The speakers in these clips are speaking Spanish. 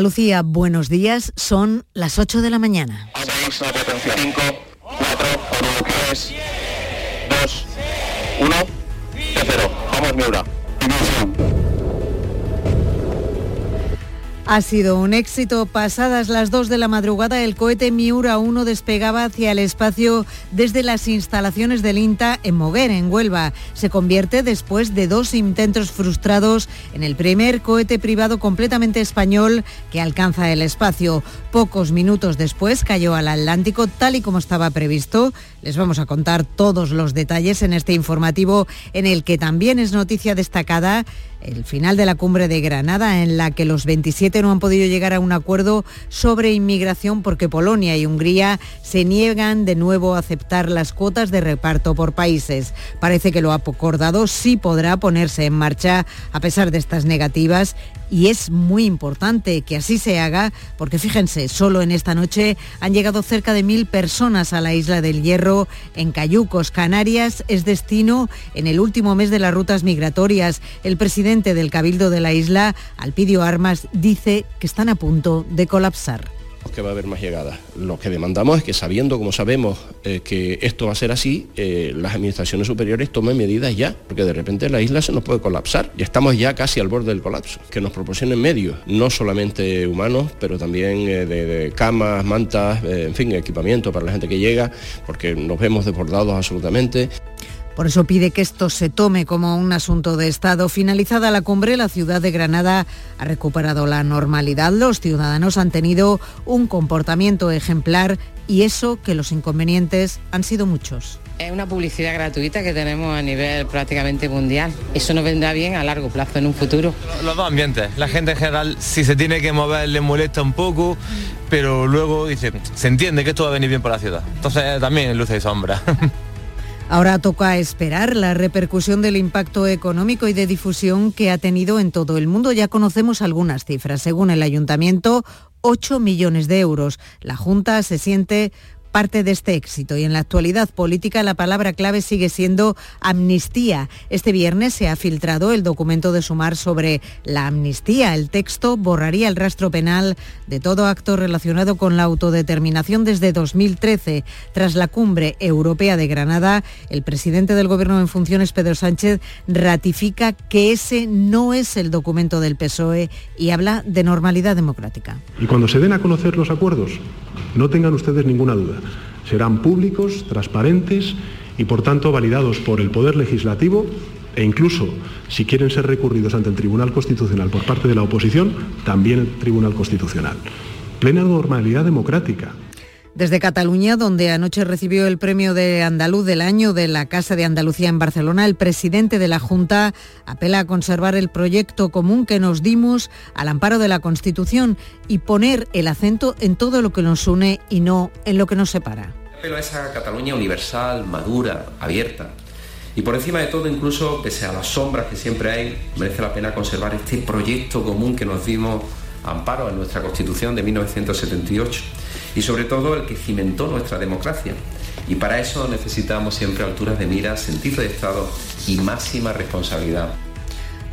Lucía, buenos días. Son las 8 de la mañana. 5, 4, 3, 2, 1, 0. Vamos, Miura. Ha sido un éxito. Pasadas las 2 de la madrugada, el cohete Miura 1 despegaba hacia el espacio desde las instalaciones del INTA en Moguer, en Huelva. Se convierte después de dos intentos frustrados en el primer cohete privado completamente español que alcanza el espacio. Pocos minutos después cayó al Atlántico tal y como estaba previsto. Les vamos a contar todos los detalles en este informativo en el que también es noticia destacada el final de la cumbre de Granada, en la que los 27 no han podido llegar a un acuerdo sobre inmigración porque Polonia y Hungría se niegan de nuevo a aceptar las cuotas de reparto por países. Parece que lo acordado sí podrá ponerse en marcha a pesar de estas negativas y es muy importante que así se haga porque fíjense, solo en esta noche han llegado cerca de mil personas a la isla del Hierro en Cayucos, Canarias, es destino en el último mes de las rutas migratorias. El presidente del Cabildo de la isla, Alpidio Armas, dice que están a punto de colapsar que va a haber más llegadas. Lo que demandamos es que sabiendo, como sabemos, eh, que esto va a ser así, eh, las administraciones superiores tomen medidas ya, porque de repente la isla se nos puede colapsar y estamos ya casi al borde del colapso. Que nos proporcionen medios, no solamente humanos, pero también eh, de, camas, mantas, en fin, equipamiento para la gente que llega, porque nos vemos desbordados absolutamente. Por eso pide que esto se tome como un asunto de Estado. Finalizada la cumbre, la ciudad de Granada ha recuperado la normalidad. Los ciudadanos han tenido un comportamiento ejemplar y eso que los inconvenientes han sido muchos. Es una publicidad gratuita que tenemos a nivel prácticamente mundial. Eso nos vendrá bien a largo plazo en un futuro. Los dos ambientes. La gente en general, si se tiene que mover, le molesta un poco, pero luego dice, se entiende que esto va a venir bien por la ciudad. Entonces también luce y sombra. Ahora toca esperar la repercusión del impacto económico y de difusión que ha tenido en todo el mundo. Ya conocemos algunas cifras. Según el ayuntamiento, 8 millones de euros. La Junta se siente parte de este éxito y en la actualidad política la palabra clave sigue siendo amnistía. Este viernes se ha filtrado el documento de sumar sobre la amnistía. El texto borraría el rastro penal de todo acto relacionado con la autodeterminación desde 2013. Tras la cumbre europea de Granada, el presidente del Gobierno en funciones, Pedro Sánchez, ratifica que ese no es el documento del PSOE y habla de normalidad democrática. Y cuando se den a conocer los acuerdos, no tengan ustedes ninguna duda. Serán públicos, transparentes y, por tanto, validados por el Poder Legislativo e incluso, si quieren ser recurridos ante el Tribunal Constitucional por parte de la oposición, también el Tribunal Constitucional. Plena normalidad democrática. Desde Cataluña, donde anoche recibió el premio de Andaluz del año de la Casa de Andalucía en Barcelona, el presidente de la Junta apela a conservar el proyecto común que nos dimos al amparo de la Constitución y poner el acento en todo lo que nos une y no en lo que nos separa. Apelo a esa Cataluña universal, madura, abierta. Y por encima de todo, incluso pese a las sombras que siempre hay, merece la pena conservar este proyecto común que nos dimos amparo en nuestra Constitución de 1978 y sobre todo el que cimentó nuestra democracia. Y para eso necesitamos siempre alturas de mira, sentido de Estado y máxima responsabilidad.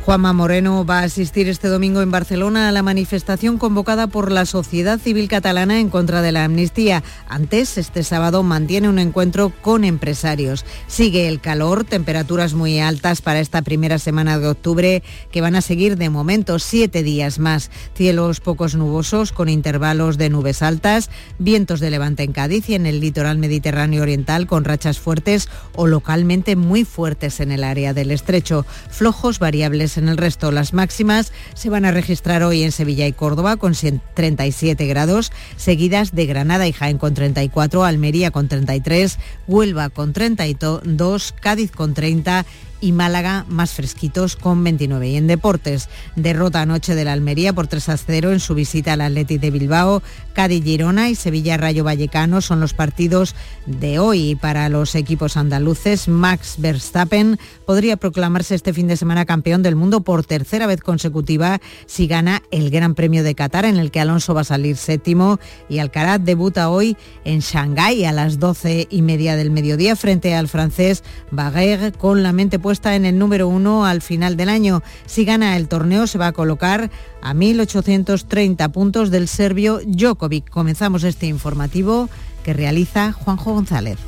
Juanma Moreno va a asistir este domingo en Barcelona a la manifestación convocada por la sociedad civil catalana en contra de la amnistía. Antes, este sábado mantiene un encuentro con empresarios. Sigue el calor, temperaturas muy altas para esta primera semana de octubre que van a seguir de momento siete días más. Cielos pocos nubosos con intervalos de nubes altas, vientos de levante en Cádiz y en el litoral mediterráneo oriental con rachas fuertes o localmente muy fuertes en el área del estrecho. Flojos variables en el resto, las máximas se van a registrar hoy en Sevilla y Córdoba con 37 grados, seguidas de Granada y Jaén con 34, Almería con 33, Huelva con 32, Cádiz con 30 y Málaga más fresquitos con 29. Y en deportes, derrota anoche de la Almería por 3 a 0 en su visita al Athletic de Bilbao, Cádiz Girona y Sevilla Rayo Vallecano son los partidos de hoy para los equipos andaluces. Max Verstappen podría proclamarse este fin de semana campeón del mundo por tercera vez consecutiva si gana el Gran Premio de Qatar en el que Alonso va a salir séptimo y Alcaraz debuta hoy en Shanghái a las 12 y media del mediodía frente al francés Baguer con la mente puesta en el número uno al final del año. Si gana el torneo se va a colocar a 1.830 puntos del serbio Djokovic. Comenzamos este informativo que realiza Juanjo González.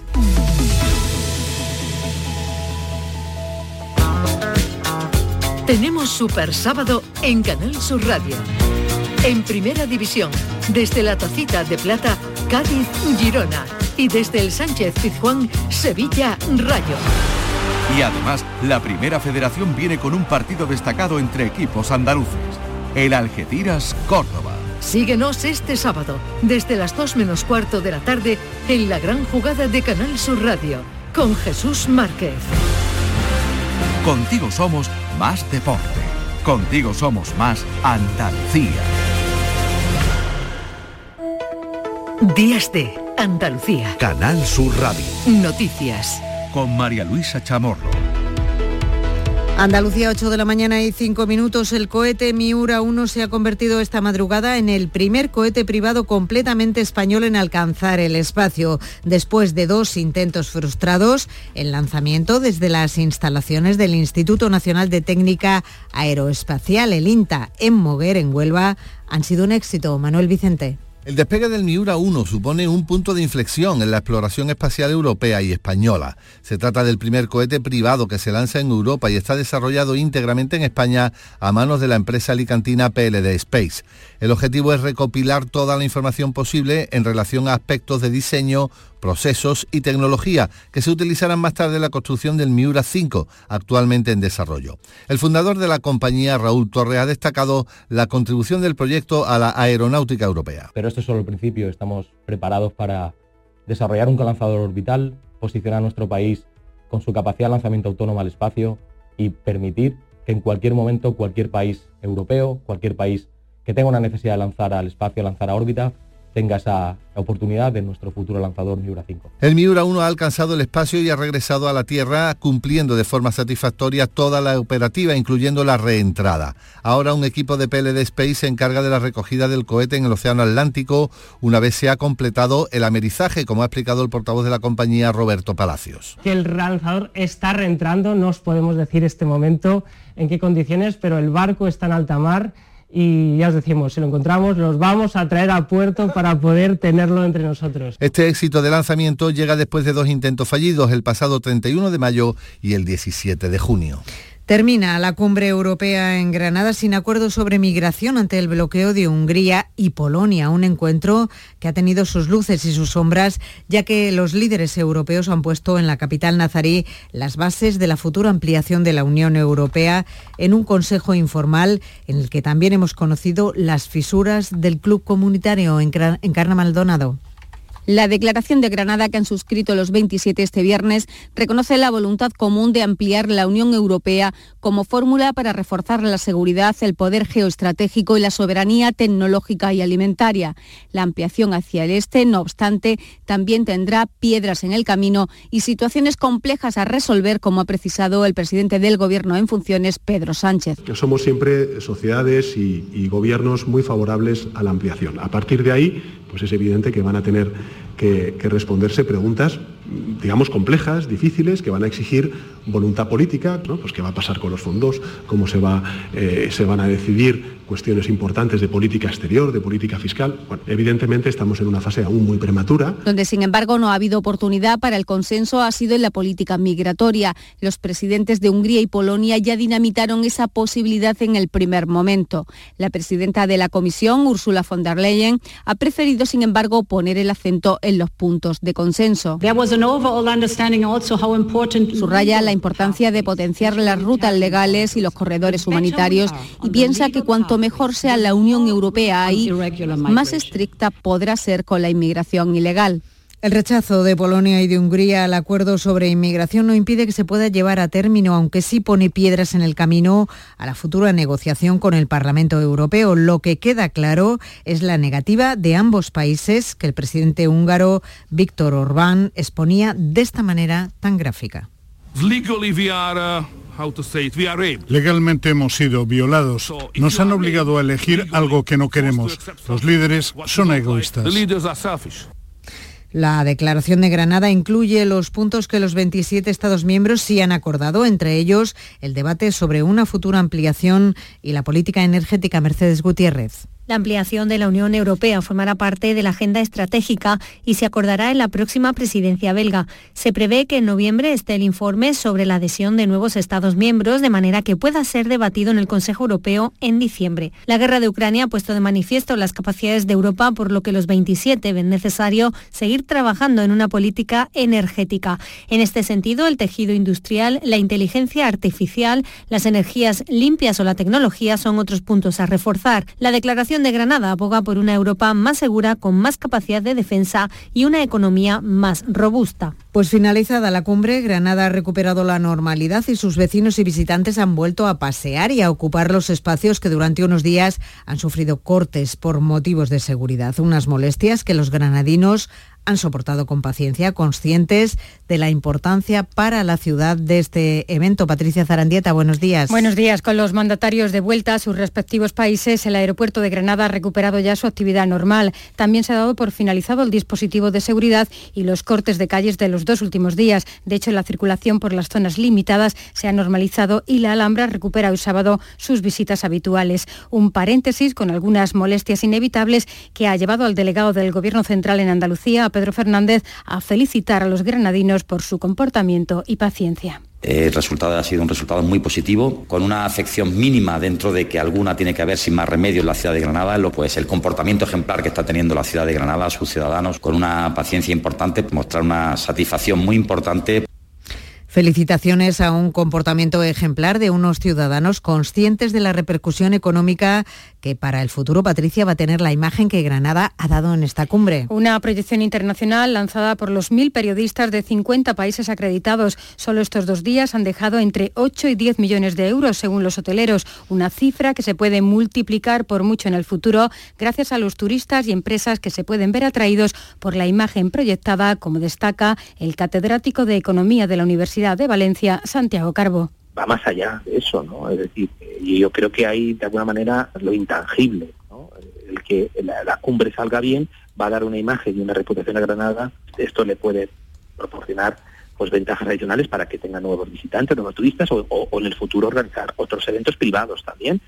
Tenemos Super Sábado en Canal Sur Radio. En Primera División, desde la Tacita de Plata, Cádiz-Girona y desde el Sánchez Pizjuán, Sevilla-Rayo. Y además, la Primera Federación viene con un partido destacado entre equipos andaluces, el Algeciras-Córdoba. Síguenos este sábado, desde las 2 menos cuarto de la tarde, en la gran jugada de Canal Sur Radio, con Jesús Márquez. Contigo somos más deporte. Contigo somos más Andalucía. Días de Andalucía. Canal Sur Radio. Noticias. Con María Luisa Chamorro. Andalucía, 8 de la mañana y 5 minutos. El cohete Miura 1 se ha convertido esta madrugada en el primer cohete privado completamente español en alcanzar el espacio. Después de dos intentos frustrados, el lanzamiento desde las instalaciones del Instituto Nacional de Técnica Aeroespacial, el INTA, en Moguer, en Huelva, han sido un éxito. Manuel Vicente. El despegue del Miura 1 supone un punto de inflexión en la exploración espacial europea y española. Se trata del primer cohete privado que se lanza en Europa y está desarrollado íntegramente en España a manos de la empresa alicantina PLD Space. El objetivo es recopilar toda la información posible en relación a aspectos de diseño, procesos y tecnología que se utilizarán más tarde en la construcción del Miura 5, actualmente en desarrollo. El fundador de la compañía, Raúl Torre, ha destacado la contribución del proyecto a la aeronáutica europea. Pero esto es solo el principio, estamos preparados para desarrollar un lanzador orbital, posicionar a nuestro país con su capacidad de lanzamiento autónomo al espacio y permitir que en cualquier momento cualquier país europeo, cualquier país que tenga una necesidad de lanzar al espacio, lanzar a órbita, tenga esa oportunidad de nuestro futuro lanzador Miura 5. El Miura 1 ha alcanzado el espacio y ha regresado a la Tierra cumpliendo de forma satisfactoria toda la operativa, incluyendo la reentrada. Ahora un equipo de PLD Space se encarga de la recogida del cohete en el Océano Atlántico una vez se ha completado el amerizaje, como ha explicado el portavoz de la compañía Roberto Palacios. Que el lanzador está reentrando, no os podemos decir este momento en qué condiciones, pero el barco está en alta mar y ya os decimos, si lo encontramos, los vamos a traer a puerto para poder tenerlo entre nosotros. Este éxito de lanzamiento llega después de dos intentos fallidos, el pasado 31 de mayo y el 17 de junio. Termina la cumbre europea en Granada sin acuerdo sobre migración ante el bloqueo de Hungría y Polonia, un encuentro que ha tenido sus luces y sus sombras, ya que los líderes europeos han puesto en la capital nazarí las bases de la futura ampliación de la Unión Europea en un consejo informal en el que también hemos conocido las fisuras del club comunitario en Carna Maldonado. La declaración de Granada que han suscrito los 27 este viernes reconoce la voluntad común de ampliar la Unión Europea como fórmula para reforzar la seguridad, el poder geoestratégico y la soberanía tecnológica y alimentaria. La ampliación hacia el este, no obstante, también tendrá piedras en el camino y situaciones complejas a resolver, como ha precisado el presidente del Gobierno en funciones, Pedro Sánchez. Somos siempre sociedades y, gobiernos muy favorables a la ampliación. A partir de ahí, pues es evidente que van a tener que, responderse preguntas, digamos, complejas, difíciles, que van a exigir voluntad política, pues qué va a pasar con los fondos, cómo se, va, eh, se van a decidir cuestiones importantes de política exterior, de política fiscal. Bueno, evidentemente estamos en una fase aún muy prematura. Donde, sin embargo, no ha habido oportunidad para el consenso ha sido en la política migratoria. Los presidentes de Hungría y Polonia ya dinamitaron esa posibilidad en el primer momento. La presidenta de la Comisión, Ursula von der Leyen, ha preferido, sin embargo, poner el acento en los puntos de consenso. Subraya la importancia de potenciar las rutas legales y los corredores humanitarios y piensa que cuanto mejor sea la Unión Europea ahí, más estricta podrá ser con la inmigración ilegal. El rechazo de Polonia y de Hungría al acuerdo sobre inmigración no impide que se pueda llevar a término, aunque sí pone piedras en el camino a la futura negociación con el Parlamento Europeo. Lo que queda claro es la negativa de ambos países que el presidente húngaro Víctor Orbán exponía de esta manera tan gráfica. Legalmente hemos sido violados. Nos han obligado a elegir algo que no queremos. Los líderes son egoístas. La declaración de Granada incluye los puntos que los 27 Estados miembros sí han acordado, entre ellos el debate sobre una futura ampliación y la política energética Mercedes Gutiérrez. La ampliación de la Unión Europea formará parte de la agenda estratégica y se acordará en la próxima presidencia belga. Se prevé que en noviembre esté el informe sobre la adhesión de nuevos Estados miembros, de manera que pueda ser debatido en el Consejo Europeo en diciembre. La guerra de Ucrania ha puesto de manifiesto las capacidades de Europa, por lo que los 27 ven necesario seguir trabajando en una política energética. En este sentido, el tejido industrial, la inteligencia artificial, las energías limpias o la tecnología son otros puntos a reforzar. La declaración de Granada aboga por una Europa más segura, con más capacidad de defensa y una economía más robusta. Pues finalizada la cumbre, Granada ha recuperado la normalidad y sus vecinos y visitantes han vuelto a pasear y a ocupar los espacios que durante unos días han sufrido cortes por motivos de seguridad. Unas molestias que los granadinos han soportado con paciencia, conscientes de la importancia para la ciudad de este evento. Patricia Zarandieta, buenos días. Buenos días. Con los mandatarios de vuelta a sus respectivos países, el aeropuerto de Granada ha recuperado ya su actividad normal. También se ha dado por finalizado el dispositivo de seguridad y los cortes de calles de los dos últimos días. De hecho, la circulación por las zonas limitadas se ha normalizado y la Alhambra recupera hoy sábado sus visitas habituales. Un paréntesis con algunas molestias inevitables que ha llevado al delegado del Gobierno Central en Andalucía, Pedro Fernández, a felicitar a los granadinos por su comportamiento y paciencia. El resultado ha sido un resultado muy positivo, con una afección mínima dentro de que alguna tiene que haber sin más remedio en la ciudad de Granada, lo pues el comportamiento ejemplar que está teniendo la ciudad de Granada, sus ciudadanos, con una paciencia importante, mostrar una satisfacción muy importante Felicitaciones a un comportamiento ejemplar de unos ciudadanos conscientes de la repercusión económica que para el futuro, Patricia, va a tener la imagen que Granada ha dado en esta cumbre. Una proyección internacional lanzada por los mil periodistas de 50 países acreditados. Solo estos dos días han dejado entre 8 y 10 millones de euros, según los hoteleros, una cifra que se puede multiplicar por mucho en el futuro gracias a los turistas y empresas que se pueden ver atraídos por la imagen proyectada, como destaca el catedrático de Economía de la Universidad de Valencia, Santiago Carbo. Va más allá de eso, ¿no? Es decir, y yo creo que hay de alguna manera lo intangible, ¿no? El que la, cumbre salga bien va a dar una imagen y una reputación a Granada, esto le puede proporcionar pues ventajas adicionales para que tenga nuevos visitantes, nuevos turistas o, o en el futuro organizar otros eventos privados también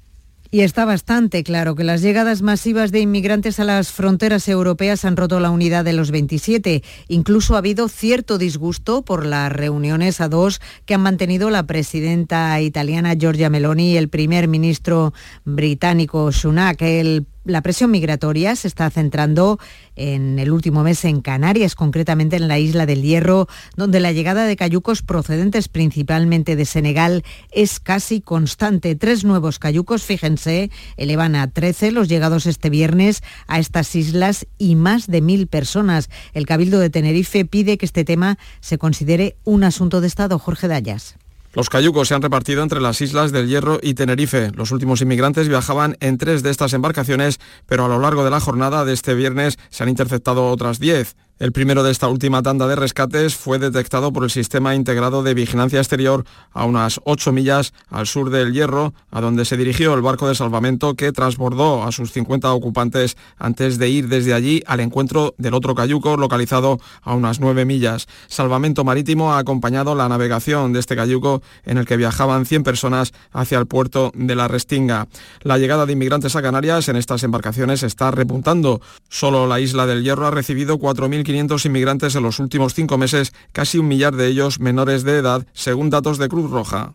y está bastante claro que las llegadas masivas de inmigrantes a las fronteras europeas han roto la unidad de los 27. Incluso ha habido cierto disgusto por las reuniones a dos que han mantenido la presidenta italiana Giorgia Meloni y el primer ministro británico Sunak. El la presión migratoria se está centrando en el último mes en Canarias, concretamente en la isla del Hierro, donde la llegada de cayucos procedentes principalmente de Senegal es casi constante. Tres nuevos cayucos, fíjense, elevan a 13 los llegados este viernes a estas islas y más de mil personas. El Cabildo de Tenerife pide que este tema se considere un asunto de Estado. Jorge Dallas. Los cayucos se han repartido entre las islas del Hierro y Tenerife. Los últimos inmigrantes viajaban en tres de estas embarcaciones, pero a lo largo de la jornada de este viernes se han interceptado otras diez. El primero de esta última tanda de rescates fue detectado por el Sistema Integrado de Vigilancia Exterior a unas 8 millas al sur del Hierro, a donde se dirigió el barco de salvamento que transbordó a sus 50 ocupantes antes de ir desde allí al encuentro del otro cayuco localizado a unas 9 millas. Salvamento Marítimo ha acompañado la navegación de este cayuco en el que viajaban 100 personas hacia el puerto de la Restinga. La llegada de inmigrantes a Canarias en estas embarcaciones está repuntando. Solo la isla del Hierro ha recibido 4.000 500 inmigrantes en los últimos cinco meses, casi un millar de ellos menores de edad, según datos de Cruz Roja.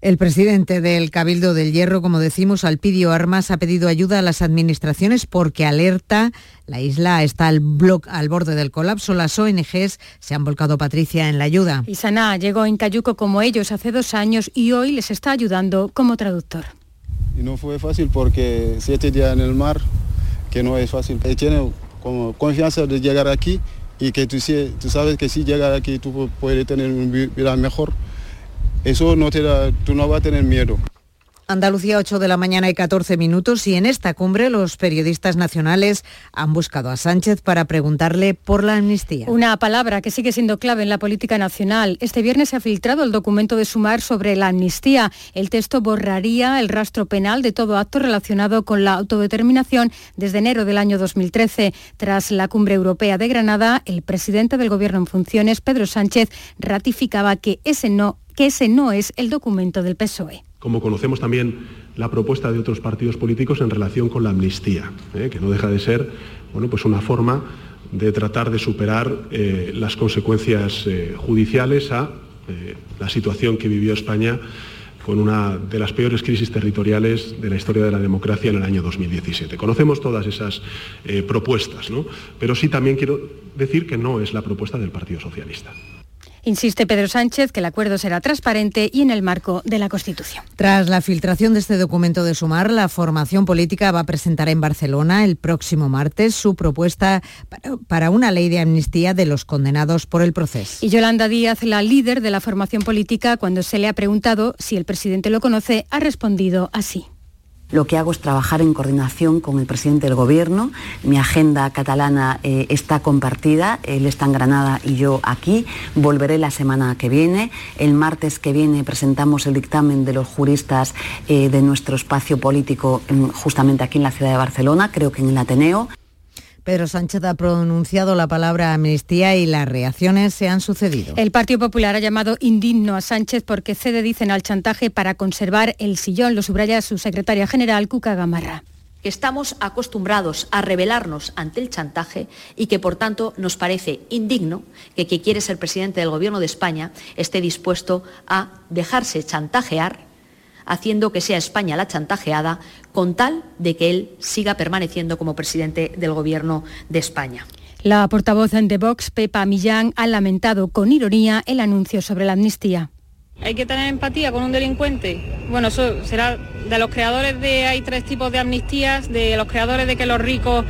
El presidente del Cabildo del Hierro, como decimos, Alpidio Armas, ha pedido ayuda a las administraciones porque alerta la isla está al, al borde del colapso. Las ONGs se han volcado, Patricia, en la ayuda. Isana llegó en Cayuco como ellos hace dos años y hoy les está ayudando como traductor. Y no fue fácil porque siete días en el mar, que no es fácil. Tiene como confianza de llegar aquí y que tú, tú sabes que si llegas aquí tú puedes tener un vida mejor. Eso no te da, tú no vas a tener miedo. Andalucía 8 de la mañana y 14 minutos y en esta cumbre los periodistas nacionales han buscado a Sánchez para preguntarle por la amnistía. Una palabra que sigue siendo clave en la política nacional. Este viernes se ha filtrado el documento de Sumar sobre la amnistía. El texto borraría el rastro penal de todo acto relacionado con la autodeterminación desde enero del año 2013. Tras la cumbre europea de Granada, el presidente del Gobierno en funciones, Pedro Sánchez, ratificaba que ese no, que ese no es el documento del PSOE como conocemos también la propuesta de otros partidos políticos en relación con la amnistía, ¿eh? que no deja de ser bueno, pues una forma de tratar de superar eh, las consecuencias eh, judiciales a la situación que vivió España con una de las peores crisis territoriales de la historia de la democracia en el año 2017. Conocemos todas esas propuestas, ¿no? pero sí también quiero decir que no es la propuesta del Partido Socialista. Insiste Pedro Sánchez que el acuerdo será transparente y en el marco de la Constitución. Tras la filtración de este documento de Sumar, la formación política va a presentar en Barcelona el próximo martes su propuesta para una ley de amnistía de los condenados por el proceso. Y Yolanda Díaz, la líder de la formación política, cuando se le ha preguntado si el presidente lo conoce, ha respondido así. Lo que hago es trabajar en coordinación con el presidente del Gobierno. Mi agenda catalana eh, está compartida. Él está en Granada y yo aquí. Volveré la semana que viene. El martes que viene presentamos el dictamen de los juristas eh, de nuestro espacio político justamente aquí en la ciudad de Barcelona, creo que en el Ateneo. Pedro Sánchez ha pronunciado la palabra amnistía y las reacciones se han sucedido. El Partido Popular ha llamado indigno a Sánchez porque cede, dicen, al chantaje para conservar el sillón. Lo subraya su secretaria general, Cuca Gamarra estamos acostumbrados a rebelarnos ante el chantaje y que, por tanto, nos parece indigno que quien quiere ser presidente del Gobierno de España esté dispuesto a dejarse chantajear haciendo que sea España la chantajeada, con tal de que él siga permaneciendo como presidente del Gobierno de España. La portavoz de Vox, Pepa Millán, ha lamentado con ironía el anuncio sobre la amnistía. Hay que tener empatía con un delincuente. Bueno, eso será de los creadores de hay tres tipos de amnistías, de los creadores de que los ricos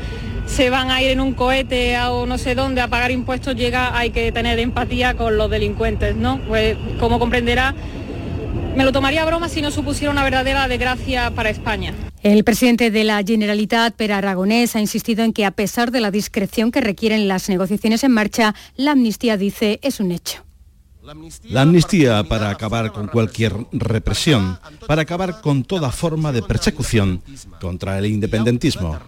se van a ir en un cohete o no sé dónde a pagar impuestos, llega, hay que tener empatía con los delincuentes, ¿no? Pues como comprenderá, me lo tomaría a broma si no supusiera una verdadera desgracia para España. El presidente de la Generalitat, Per Aragonés, ha insistido en que a pesar de la discreción que requieren las negociaciones en marcha, la amnistía, dice, es un hecho. La amnistía para acabar con cualquier represión, para acabar con toda forma de persecución contra el independentismo.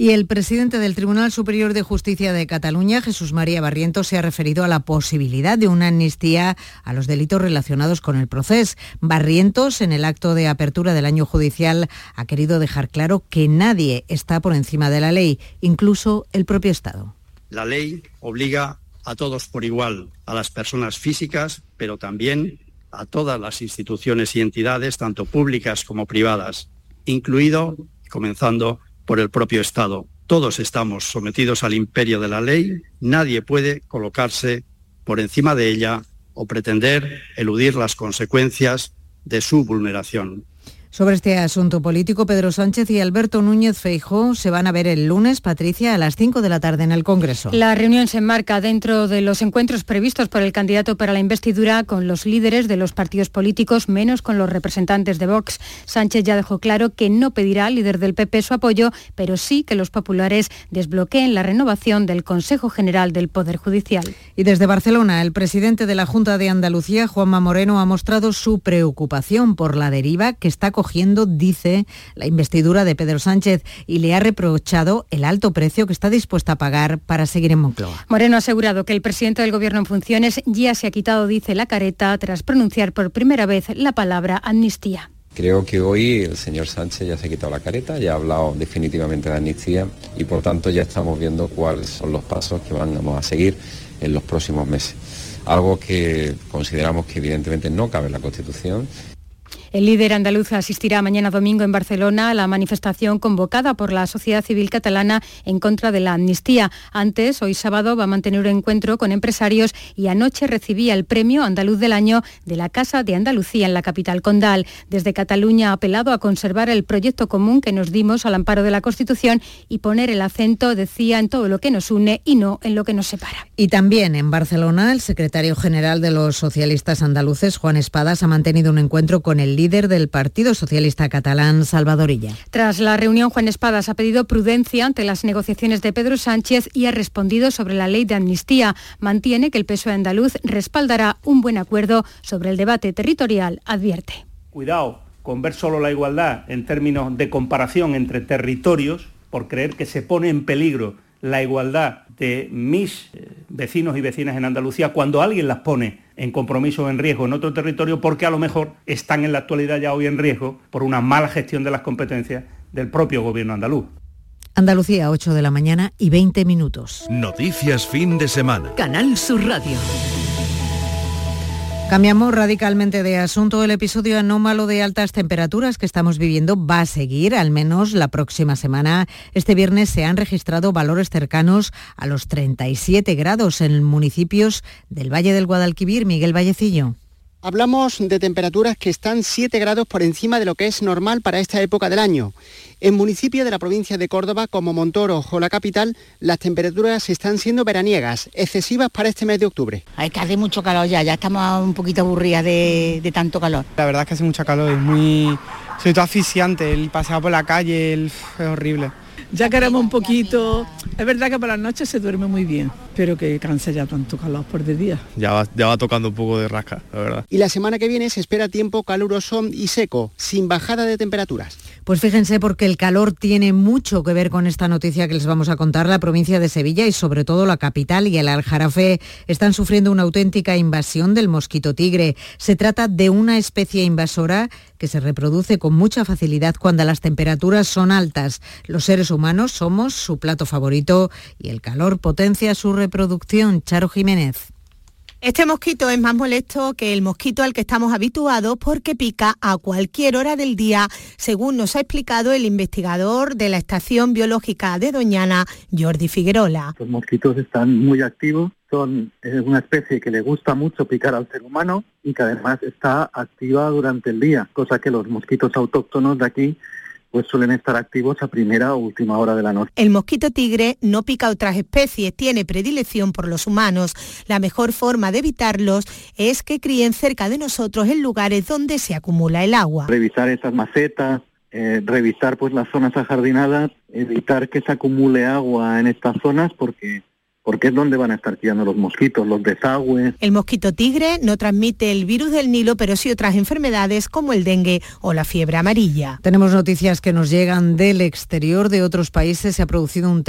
Y el presidente del Tribunal Superior de Justicia de Cataluña, Jesús María Barrientos, se ha referido a la posibilidad de una amnistía a los delitos relacionados con el proceso. Barrientos, en el acto de apertura del año judicial, ha querido dejar claro que nadie está por encima de la ley, incluso el propio Estado. La ley obliga a todos por igual, a las personas físicas, pero también a todas las instituciones y entidades, tanto públicas como privadas, incluido, comenzando por el propio Estado. Todos estamos sometidos al imperio de la ley, nadie puede colocarse por encima de ella o pretender eludir las consecuencias de su vulneración. Sobre este asunto político, Pedro Sánchez y Alberto Núñez Feijó se van a ver el lunes, Patricia, a las 5 de la tarde en el Congreso. La reunión se enmarca dentro de los encuentros previstos por el candidato para la investidura con los líderes de los partidos políticos, menos con los representantes de Vox. Sánchez ya dejó claro que no pedirá al líder del PP su apoyo, pero sí que los populares desbloqueen la renovación del Consejo General del Poder Judicial. Y desde Barcelona, el presidente de la Junta de Andalucía, Juanma Moreno, ha mostrado su preocupación por la deriva que está cogiendo, dice, la investidura de Pedro Sánchez y le ha reprochado el alto precio que está dispuesta a pagar para seguir en Moncloa. Moreno ha asegurado que el presidente del Gobierno en funciones ya se ha quitado, dice, la careta tras pronunciar por primera vez la palabra amnistía. Creo que hoy el señor Sánchez ya se ha quitado la careta, ya ha hablado definitivamente de amnistía y por tanto ya estamos viendo cuáles son los pasos que vamos a seguir en los próximos meses. Algo que consideramos que evidentemente no cabe en la Constitución el líder andaluz asistirá mañana domingo en Barcelona a la manifestación convocada por la sociedad civil catalana en contra de la amnistía. Antes, hoy sábado, va a mantener un encuentro con empresarios y anoche recibía el premio andaluz del año de la Casa de Andalucía en la capital condal. Desde Cataluña ha apelado a conservar el proyecto común que nos dimos al amparo de la Constitución y poner el acento, decía, en todo lo que nos une y no en lo que nos separa. Y también en Barcelona, el secretario general de los socialistas andaluces, Juan Espadas, ha mantenido un encuentro con el líder del Partido Socialista Catalán, Salvadorilla. Tras la reunión, Juan Espadas ha pedido prudencia ante las negociaciones de Pedro Sánchez y ha respondido sobre la ley de amnistía. Mantiene que el PSOE andaluz respaldará un buen acuerdo sobre el debate territorial, advierte. Cuidado con ver solo la igualdad en términos de comparación entre territorios, por creer que se pone en peligro la igualdad de mis eh, vecinos y vecinas en Andalucía cuando alguien las pone en compromiso o en riesgo en otro territorio porque a lo mejor están en la actualidad ya hoy en riesgo por una mala gestión de las competencias del propio gobierno andaluz. Andalucía, 8 de la mañana y 20 minutos. Noticias fin de semana. Canal Sur Radio. Cambiamos radicalmente de asunto. El episodio anómalo de altas temperaturas que estamos viviendo va a seguir, al menos la próxima semana. Este viernes se han registrado valores cercanos a los 37 grados en municipios del Valle del Guadalquivir. Miguel Vallecillo. Hablamos de temperaturas que están 7 grados por encima de lo que es normal para esta época del año. En municipios de la provincia de Córdoba, como Montoro o la capital, las temperaturas están siendo veraniegas, excesivas para este mes de octubre. Hay que hace mucho calor ya, ya estamos un poquito aburridas de, de tanto calor. La verdad es que hace mucha calor, es muy, sobre todo asfixiante, el pasear por la calle es horrible ya queremos un poquito. Es verdad que por las noches se duerme muy bien, pero que cansa ya tanto calor por de día. Ya va, ya va tocando un poco de rasca, la verdad. Y la semana que viene se espera tiempo caluroso y seco, sin bajada de temperaturas. Pues fíjense porque el calor tiene mucho que ver con esta noticia que les vamos a contar. La provincia de Sevilla y sobre todo la capital y el Aljarafe están sufriendo una auténtica invasión del mosquito tigre. Se trata de una especie invasora que se reproduce con mucha facilidad cuando las temperaturas son altas. Los seres humanos somos su plato favorito y el calor potencia su reproducción. Charo Jiménez. Este mosquito es más molesto que el mosquito al que estamos habituados porque pica a cualquier hora del día, según nos ha explicado el investigador de la Estación Biológica de Doñana, Jordi Figuerola. Los mosquitos están muy activos, son una especie que le gusta mucho picar al ser humano y que además está activa durante el día, cosa que los mosquitos autóctonos de aquí pues suelen estar activos a primera o última hora de la noche. El mosquito tigre no pica otras especies, tiene predilección por los humanos. La mejor forma de evitarlos es que críen cerca de nosotros en lugares donde se acumula el agua. Revisar esas macetas, eh, revisar pues las zonas ajardinadas, evitar que se acumule agua en estas zonas porque porque es donde van a estar criando los mosquitos, los desagües. El mosquito tigre no transmite el virus del Nilo, pero sí otras enfermedades como el dengue o la fiebre amarilla. Tenemos noticias que nos llegan del exterior de otros países. Se ha producido un,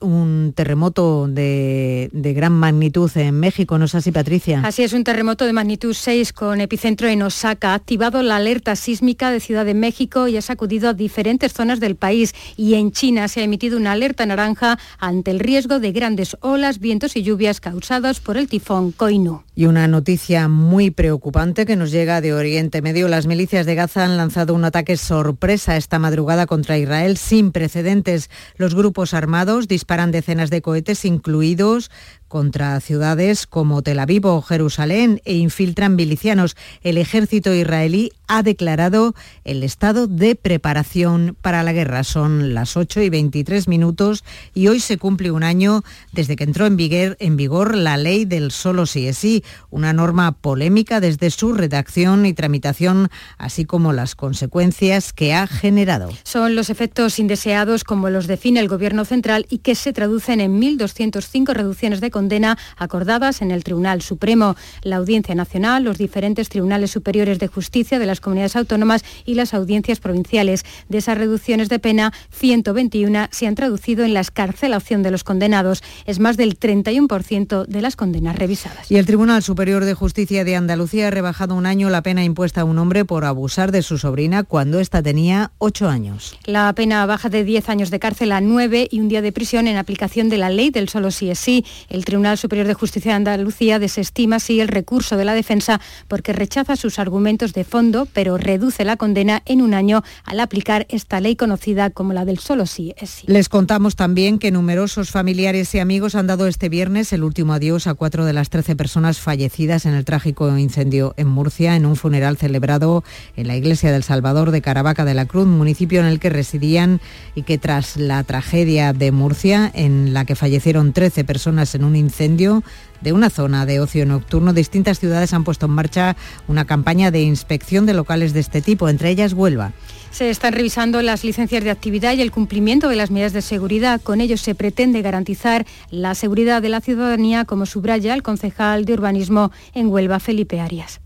un terremoto de, de, gran magnitud en México, ¿no es así, Patricia? Así es, un terremoto de magnitud 6 con epicentro en Osaka. Ha activado la alerta sísmica de Ciudad de México y ha sacudido a diferentes zonas del país. Y en China se ha emitido una alerta naranja ante el riesgo de grandes olas vientos y lluvias causados por el tifón Koinu. Y una noticia muy preocupante que nos llega de Oriente Medio. Las milicias de Gaza han lanzado un ataque sorpresa esta madrugada contra Israel sin precedentes. Los grupos armados disparan decenas de cohetes, incluidos contra ciudades como Tel Aviv o Jerusalén e infiltran milicianos. El ejército israelí ha declarado el estado de preparación para la guerra. Son las 8 y 23 minutos y hoy se cumple un año desde que entró en vigor, la ley del solo sí es sí, una norma polémica desde su redacción y tramitación, así como las consecuencias que ha generado. Son los efectos indeseados como los define el Gobierno central y que se traducen en 1.205 reducciones de condena acordadas en el Tribunal Supremo, la Audiencia Nacional, los diferentes tribunales superiores de justicia de las comunidades autónomas y las audiencias provinciales. De esas reducciones de pena, 121 se han traducido en la escarcelación de los condenados. Es más del 31% de las condenas revisadas. Y el Tribunal Superior de Justicia de Andalucía ha rebajado un año la pena impuesta a un hombre por abusar de su sobrina cuando ésta tenía 8 años. La pena baja de 10 años de cárcel a 9 y un día de prisión en aplicación de la ley del solo sí es sí. El Tribunal Superior de Justicia de Andalucía desestima así el recurso de la defensa porque rechaza sus argumentos de fondo, pero reduce la condena en un año al aplicar esta ley conocida como la del solo sí es sí. Les contamos también que numerosos familiares y amigos han dado este viernes el último adiós a cuatro de las 13 personas fallecidas en el trágico incendio en Murcia en un funeral celebrado en la iglesia del Salvador de Caravaca de la Cruz, municipio en el que residían y que tras la tragedia de Murcia, en la que fallecieron 13 personas en un incendio de una zona de ocio nocturno. Distintas ciudades han puesto en marcha una campaña de inspección de locales de este tipo, entre ellas Huelva. Se están revisando las licencias de actividad y el cumplimiento de las medidas de seguridad. Con ello se pretende garantizar la seguridad de la ciudadanía, como subraya el concejal de urbanismo en Huelva, Felipe Arias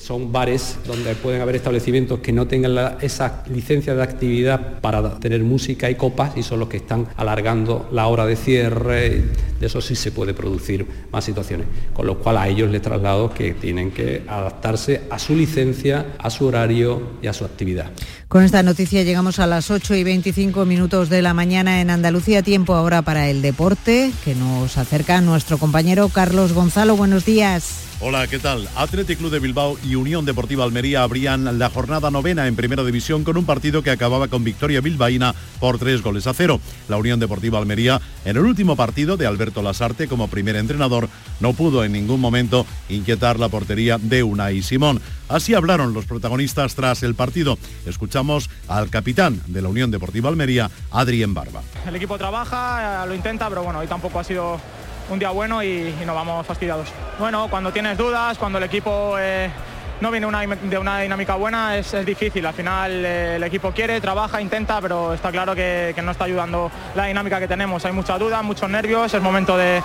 son bares donde pueden haber establecimientos que no tengan esa licencia de actividad para tener música y copas y son los que están alargando la hora de cierre. De eso sí se puede producir más situaciones. Con lo cual a ellos les traslado que tienen que adaptarse a su licencia, a su horario y a su actividad. Con esta noticia llegamos a las 8 y 25 minutos de la mañana en Andalucía. Tiempo ahora para el deporte que nos acerca nuestro compañero Carlos Gonzalo. Buenos días. Hola, ¿qué tal? Athletic Club de Bilbao y Unión Deportiva Almería abrían la jornada novena en Primera División con un partido que acababa con victoria bilbaína por tres goles a cero. La Unión Deportiva Almería, en el último partido de Alberto Lasarte como primer entrenador, no pudo en ningún momento inquietar la portería de Unai Simón. Así hablaron los protagonistas tras el partido. Escuchamos al capitán de la Unión Deportiva Almería, Adrián Barba. El equipo trabaja, lo intenta, pero bueno, hoy tampoco ha sido un día bueno y, nos vamos fastidiados. Bueno, cuando tienes dudas, cuando el equipo eh, no viene de una dinámica buena, es, difícil. Al final eh, el equipo quiere, trabaja, intenta, pero está claro que, no está ayudando la dinámica que tenemos. Hay mucha duda, muchos nervios, es momento de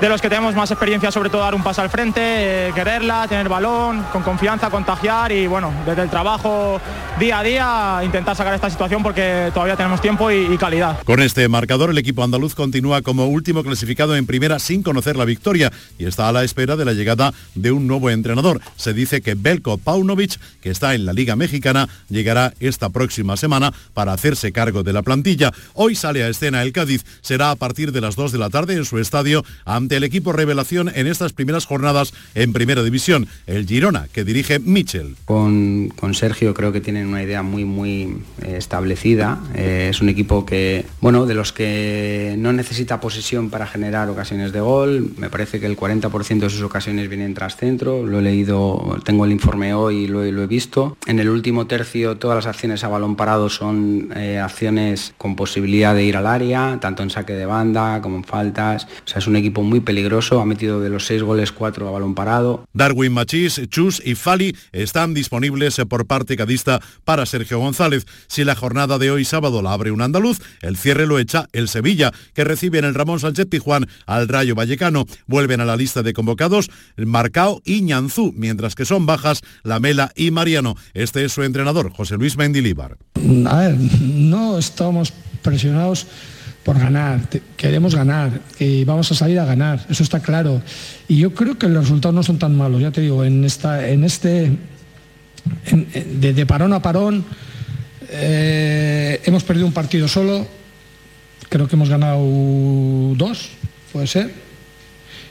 de los que tenemos más experiencia, sobre todo dar un paso al frente, eh, quererla, tener balón, con confianza, contagiar y bueno, desde el trabajo día a día intentar sacar esta situación porque todavía tenemos tiempo y, calidad. Con este marcador el equipo andaluz continúa como último clasificado en primera sin conocer la victoria y está a la espera de la llegada de un nuevo entrenador. Se dice que Belko Paunovic, que está en la Liga Mexicana, llegará esta próxima semana para hacerse cargo de la plantilla. Hoy sale a escena el Cádiz. Será a partir de las 2 de la tarde en su estadio el equipo revelación en estas primeras jornadas en Primera División, el Girona, que dirige Michel. Con, con Sergio creo que tienen una idea muy, muy eh, establecida. Eh, es un equipo que, bueno, de los que no necesita posesión para generar ocasiones de gol. Me parece que el 40% de sus ocasiones vienen tras centro. Lo he leído, tengo el informe hoy y lo, he visto. En el último tercio todas las acciones a balón parado son eh, acciones con posibilidad de ir al área, tanto en saque de banda como en faltas. O sea, es un equipo muy peligroso, ha metido de los seis goles cuatro a balón parado. Darwin Machís, Chus y Fali están disponibles por parte cadista para Sergio González. Si la jornada de hoy sábado la abre un andaluz, el cierre lo echa el Sevilla, que recibe en el Ramón Sánchez Pijuán al Rayo Vallecano. Vuelven a la lista de convocados Marcao y Ñanzú, mientras que son bajas Lamela y Mariano. Este es su entrenador, José Luis Mendilíbar. A ver, no estamos presionados por ganar, queremos ganar, y vamos a salir a ganar, eso está claro. Y yo creo que los resultados no son tan malos, ya te digo, en, esta, en este, de, parón a parón, eh, hemos perdido un partido solo, creo que hemos ganado dos, puede ser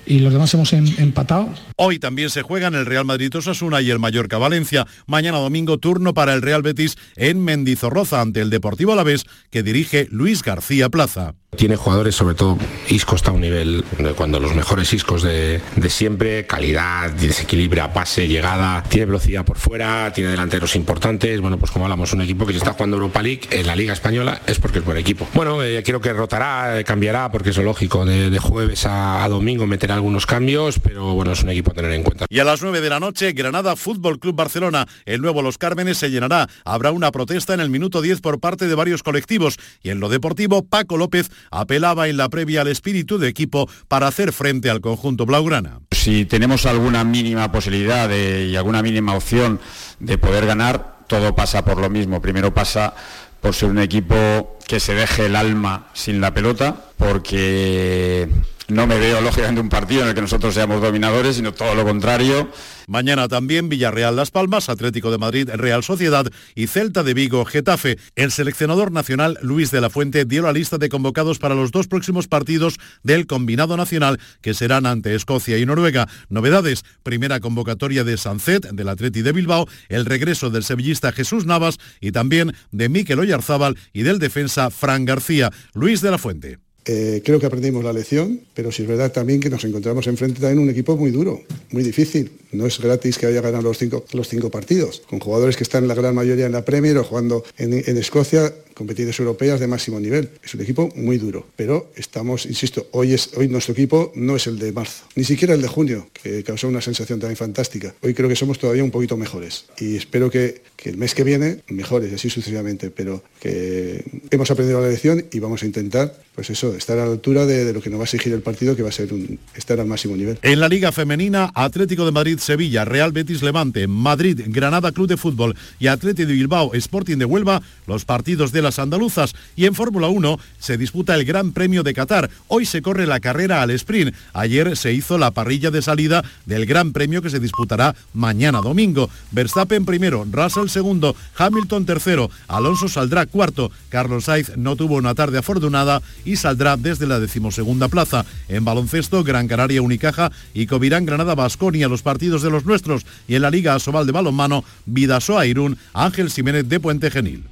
y los demás hemos em, empatado. Hoy también se juegan el Real Madrid Osasuna y el Mallorca Valencia. Mañana domingo turno para el Real Betis en Mendizorroza ante el Deportivo Alavés que dirige Luis García Plaza. Tiene jugadores, sobre todo Isco está a un nivel de cuando los mejores Iscos de, siempre, calidad, desequilibra, pase, llegada, tiene velocidad por fuera, tiene delanteros importantes. Bueno, pues como hablamos, un equipo que si está jugando Europa League en la Liga Española es porque es buen equipo. Bueno, eh, creo que rotará, eh, cambiará, porque es lógico, de, jueves a, domingo meterá algunos cambios, pero bueno, es un equipo a tener en cuenta. Y a las 9 de la noche, Granada Fútbol Club Barcelona. El nuevo Los Cármenes se llenará. Habrá una protesta en el minuto 10 por parte de varios colectivos. Y en lo deportivo, Paco López apelaba en la previa al espíritu de equipo para hacer frente al conjunto blaugrana. Si tenemos alguna mínima posibilidad y alguna mínima opción de poder ganar, todo pasa por lo mismo. Primero pasa por ser un equipo que se deje el alma sin la pelota, porque no me veo lógicamente un partido en el que nosotros seamos dominadores, sino todo lo contrario. Mañana también Villarreal Las Palmas, Atlético de Madrid Real Sociedad y Celta de Vigo Getafe. El seleccionador nacional Luis de la Fuente dio la lista de convocados para los dos próximos partidos del combinado nacional que serán ante Escocia y Noruega. Novedades, primera convocatoria de Sancet del Atleti de Bilbao, el regreso del sevillista Jesús Navas y también de Miquel Oyarzábal y del defensa Fran García. Luis de la Fuente. Eh, creo que aprendimos la lección, pero sí es verdad también que nos encontramos enfrente también un equipo muy duro, muy difícil. No es gratis que haya ganado los cinco, los cinco partidos, con jugadores que están en la gran mayoría en la Premier o jugando en, Escocia competiciones europeas de máximo nivel. Es un equipo muy duro, pero estamos, insisto, hoy, es, hoy nuestro equipo no es el de marzo, ni siquiera el de junio, que causó una sensación también fantástica. Hoy creo que somos todavía un poquito mejores y espero que, el mes que viene mejores así sucesivamente, pero que hemos aprendido la lección y vamos a intentar, pues eso, estar a la altura de, de lo que nos va a exigir el partido, que va a ser un, estar al máximo nivel. En la Liga Femenina, Atlético de Madrid, Sevilla, Real Betis Levante, Madrid, Granada Club de Fútbol y Atlético de Bilbao, Sporting de Huelva, los partidos de andaluzas. Y en Fórmula 1 se disputa el Gran Premio de Qatar. Hoy se corre la carrera al sprint. Ayer se hizo la parrilla de salida del Gran Premio que se disputará mañana domingo. Verstappen primero, Russell segundo, Hamilton tercero, Alonso saldrá cuarto, Carlos Sainz no tuvo una tarde afortunada y saldrá desde la decimosegunda plaza. En baloncesto, Gran Canaria Unicaja y Covirán Granada Basconia, los partidos de los nuestros y en la Liga Asobal de Balonmano, Vidasoa Irún, Ángel Jiménez de Puente Genil.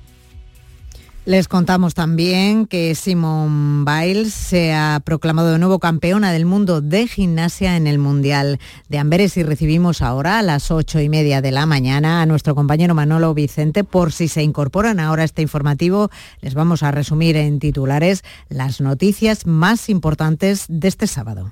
Les contamos también que Simone Biles se ha proclamado de nuevo campeona del mundo de gimnasia en el Mundial de Amberes y recibimos ahora a las ocho y media de la mañana a nuestro compañero Manolo Vicente. Por si se incorporan ahora a este informativo, les vamos a resumir en titulares las noticias más importantes de este sábado.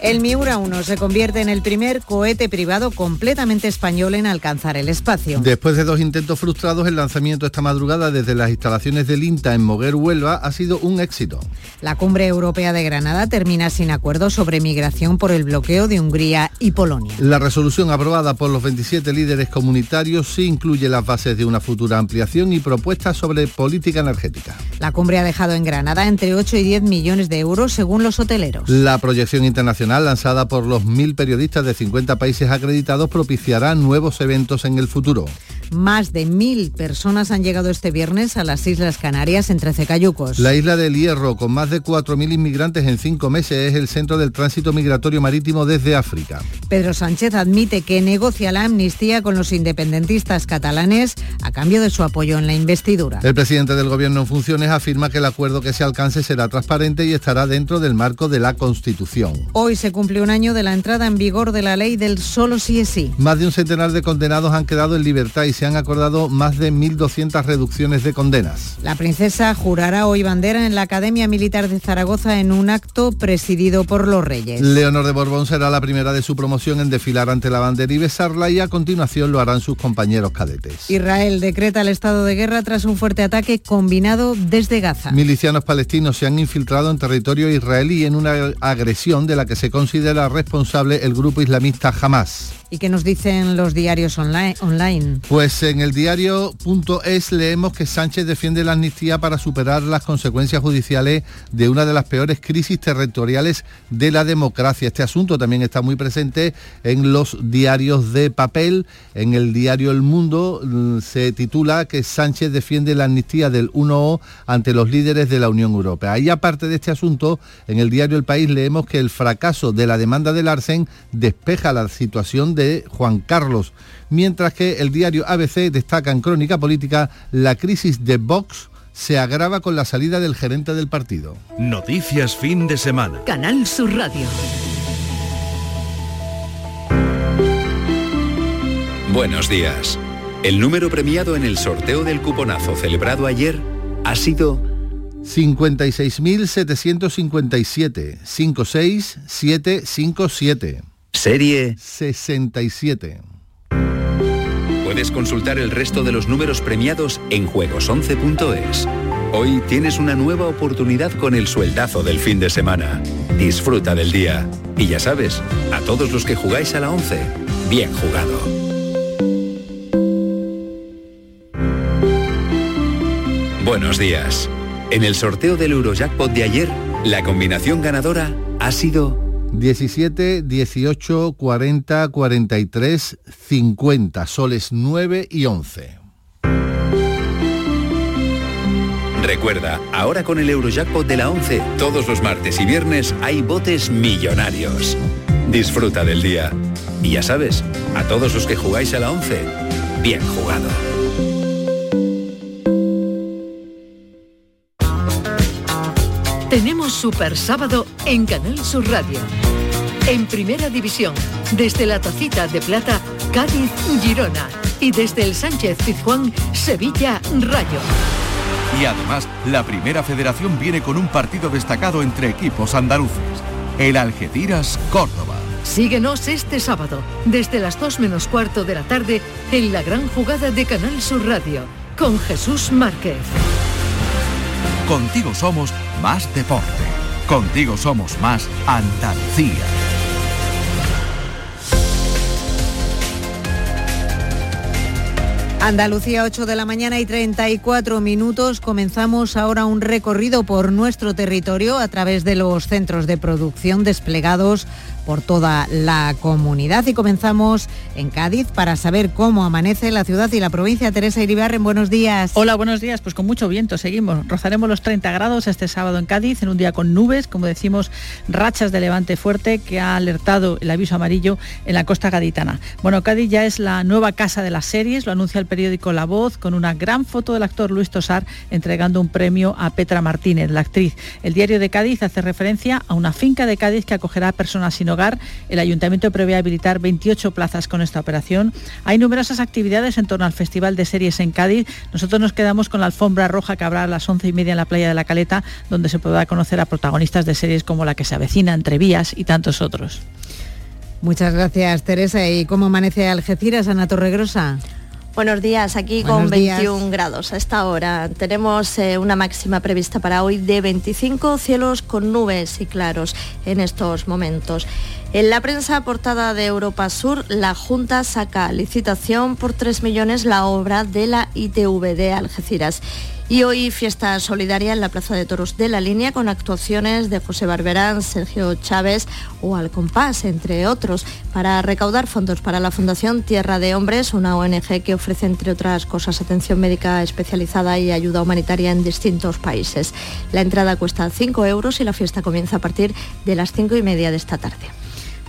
El Miura 1 se convierte en el primer cohete privado completamente español en alcanzar el espacio. Después de dos intentos frustrados, el lanzamiento esta madrugada desde las instalaciones del INTA en Moguer, Huelva, ha sido un éxito. La cumbre europea de Granada termina sin acuerdo sobre migración por el bloqueo de Hungría y Polonia. La resolución aprobada por los 27 líderes comunitarios sí incluye las bases de una futura ampliación y propuestas sobre política energética. La cumbre ha dejado en Granada entre 8 y 10 millones de euros según los hoteleros. La proyección internacional lanzada por los mil periodistas de 50 países acreditados propiciará nuevos eventos en el futuro. Más de mil personas han llegado este viernes a las Islas Canarias en 13 cayucos. La isla del Hierro, con más de 4.000 inmigrantes en cinco meses, es el centro del tránsito migratorio marítimo desde África. Pedro Sánchez admite que negocia la amnistía con los independentistas catalanes a cambio de su apoyo en la investidura. El presidente del gobierno en funciones afirma que el acuerdo que se alcance será transparente y estará dentro del marco de la Constitución. Hoy se cumple un año de la entrada en vigor de la ley del solo sí es sí. Más de un centenar de condenados han quedado en libertad y se han acordado más de 1.200 reducciones de condenas. La princesa jurará hoy bandera en la Academia Militar de Zaragoza en un acto presidido por los reyes. Leonor de Borbón será la primera de su promoción en desfilar ante la bandera y besarla y a continuación lo harán sus compañeros cadetes. Israel decreta el estado de guerra tras un fuerte ataque combinado desde Gaza. Milicianos palestinos se han infiltrado en territorio israelí en una agresión de la que se considera responsable el grupo islamista Hamas. ¿Y qué nos dicen los diarios online? Pues en el diario.es leemos que Sánchez defiende la amnistía para superar las consecuencias judiciales de una de las peores crisis territoriales de la democracia. Este asunto también está muy presente en los diarios de papel. En el diario El Mundo mm, se titula que Sánchez defiende la amnistía del 1O ante los líderes de la Unión Europea. Y aparte de este asunto, en el diario El País leemos que el fracaso de la demanda del Arsen despeja la situación Juan Carlos, mientras que el diario ABC destaca en crónica política la crisis de Vox se agrava con la salida del gerente del partido. Noticias fin de semana. Canal Sur Radio. Buenos días. El número premiado en el sorteo del cuponazo celebrado ayer ha sido 56.757 56757. Serie 67. Puedes consultar el resto de los números premiados en juegos11.es. Hoy tienes una nueva oportunidad con el sueldazo del fin de semana. Disfruta del día. Y ya sabes, a todos los que jugáis a la 11, bien jugado. Buenos días. En el sorteo del Eurojackpot de ayer, la combinación ganadora ha sido 17, 18, 40, 43, 50, soles 9 y 11. Recuerda, ahora con el Eurojackpot de la 11, todos los martes y viernes hay botes millonarios. Disfruta del día. Y ya sabes, a todos los que jugáis a la 11, bien jugado. Tenemos Super Sábado en Canal Sur Radio. En Primera División, desde la Tacita de Plata, Cádiz-Girona. Y desde el Sánchez Pizjuán, Sevilla Rayo. Y además, la primera federación viene con un partido destacado entre equipos andaluces. El Algeciras Córdoba. Síguenos este sábado, desde las 2 menos cuarto de la tarde, en la gran jugada de Canal Sur Radio, con Jesús Márquez. Contigo somos más deporte. Contigo somos más Andalucía. Andalucía 8 de la mañana y 34 minutos. Comenzamos ahora un recorrido por nuestro territorio a través de los centros de producción desplegados por toda la comunidad. Y comenzamos en Cádiz para saber cómo amanece la ciudad y la provincia. Teresa Iribarren, buenos días. Hola, buenos días. Pues con mucho viento seguimos. Rozaremos los 30 grados este sábado en Cádiz, en un día con nubes, como decimos, rachas de levante fuerte que ha alertado el aviso amarillo en la costa gaditana. Bueno, Cádiz ya es la nueva casa de las series, lo anuncia el periódico La Voz, con una gran foto del actor Luis Tosar entregando un premio a Petra Martínez, la actriz. El diario de Cádiz hace referencia a una finca de Cádiz que acogerá a personas sin hogar el ayuntamiento prevé habilitar 28 plazas con esta operación. Hay numerosas actividades en torno al Festival de Series en Cádiz. Nosotros nos quedamos con la alfombra roja que habrá a las 11 y media en la playa de la Caleta, donde se podrá conocer a protagonistas de series como La que se avecina, Entre Vías y tantos otros. Muchas gracias, Teresa. ¿Y cómo amanece Algeciras, Ana Torregrosa? Buenos días, aquí con 21 grados a esta hora. Tenemos eh, una máxima prevista para hoy de 25 cielos con nubes y claros en estos momentos. En la prensa portada de Europa Sur, la Junta saca licitación por 3 millones la obra de la ITV de Algeciras. Y hoy fiesta solidaria en la Plaza de Toros de la Línea con actuaciones de José Barberán, Sergio Chávez o Al Compás, entre otros, para recaudar fondos para la Fundación Tierra de Hombres, una ONG que ofrece, entre otras cosas, atención médica especializada y ayuda humanitaria en distintos países. La entrada cuesta 5 euros y la fiesta comienza a partir de las 5 y media de esta tarde.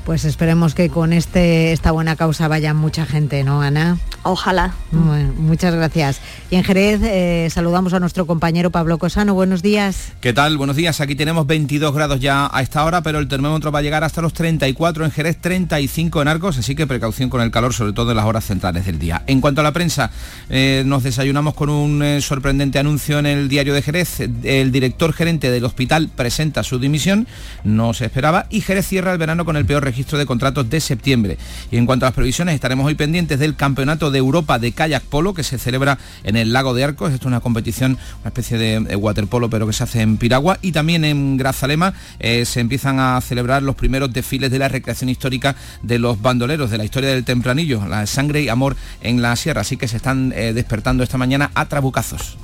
Pues esperemos que con este, esta buena causa vaya mucha gente, ¿no, Ana? Ojalá. muchas gracias. Y en Jerez eh, saludamos a nuestro compañero Pablo Cosano. Buenos días. ¿Qué tal? Buenos días. Aquí tenemos 22 grados ya a esta hora, pero el termómetro va a llegar hasta los 34 en Jerez, 35 en Arcos, así que precaución con el calor, sobre todo en las horas centrales del día. En cuanto a la prensa, eh, nos desayunamos con un eh, sorprendente anuncio en el diario de Jerez. El director gerente del hospital presenta su dimisión, no se esperaba, y Jerez cierra el verano con el peor registro de contratos de septiembre. Y en cuanto a las previsiones, estaremos hoy pendientes del Campeonato de Europa de Kayak Polo que se celebra en el Lago de Arcos. Esto es una competición, una especie de waterpolo, pero que se hace en Piragua. Y también en Grazalema eh, se empiezan a celebrar los primeros desfiles de la recreación histórica de los bandoleros de la historia del tempranillo, la sangre y amor en la sierra. Así que se están eh, despertando esta mañana a trabucazos.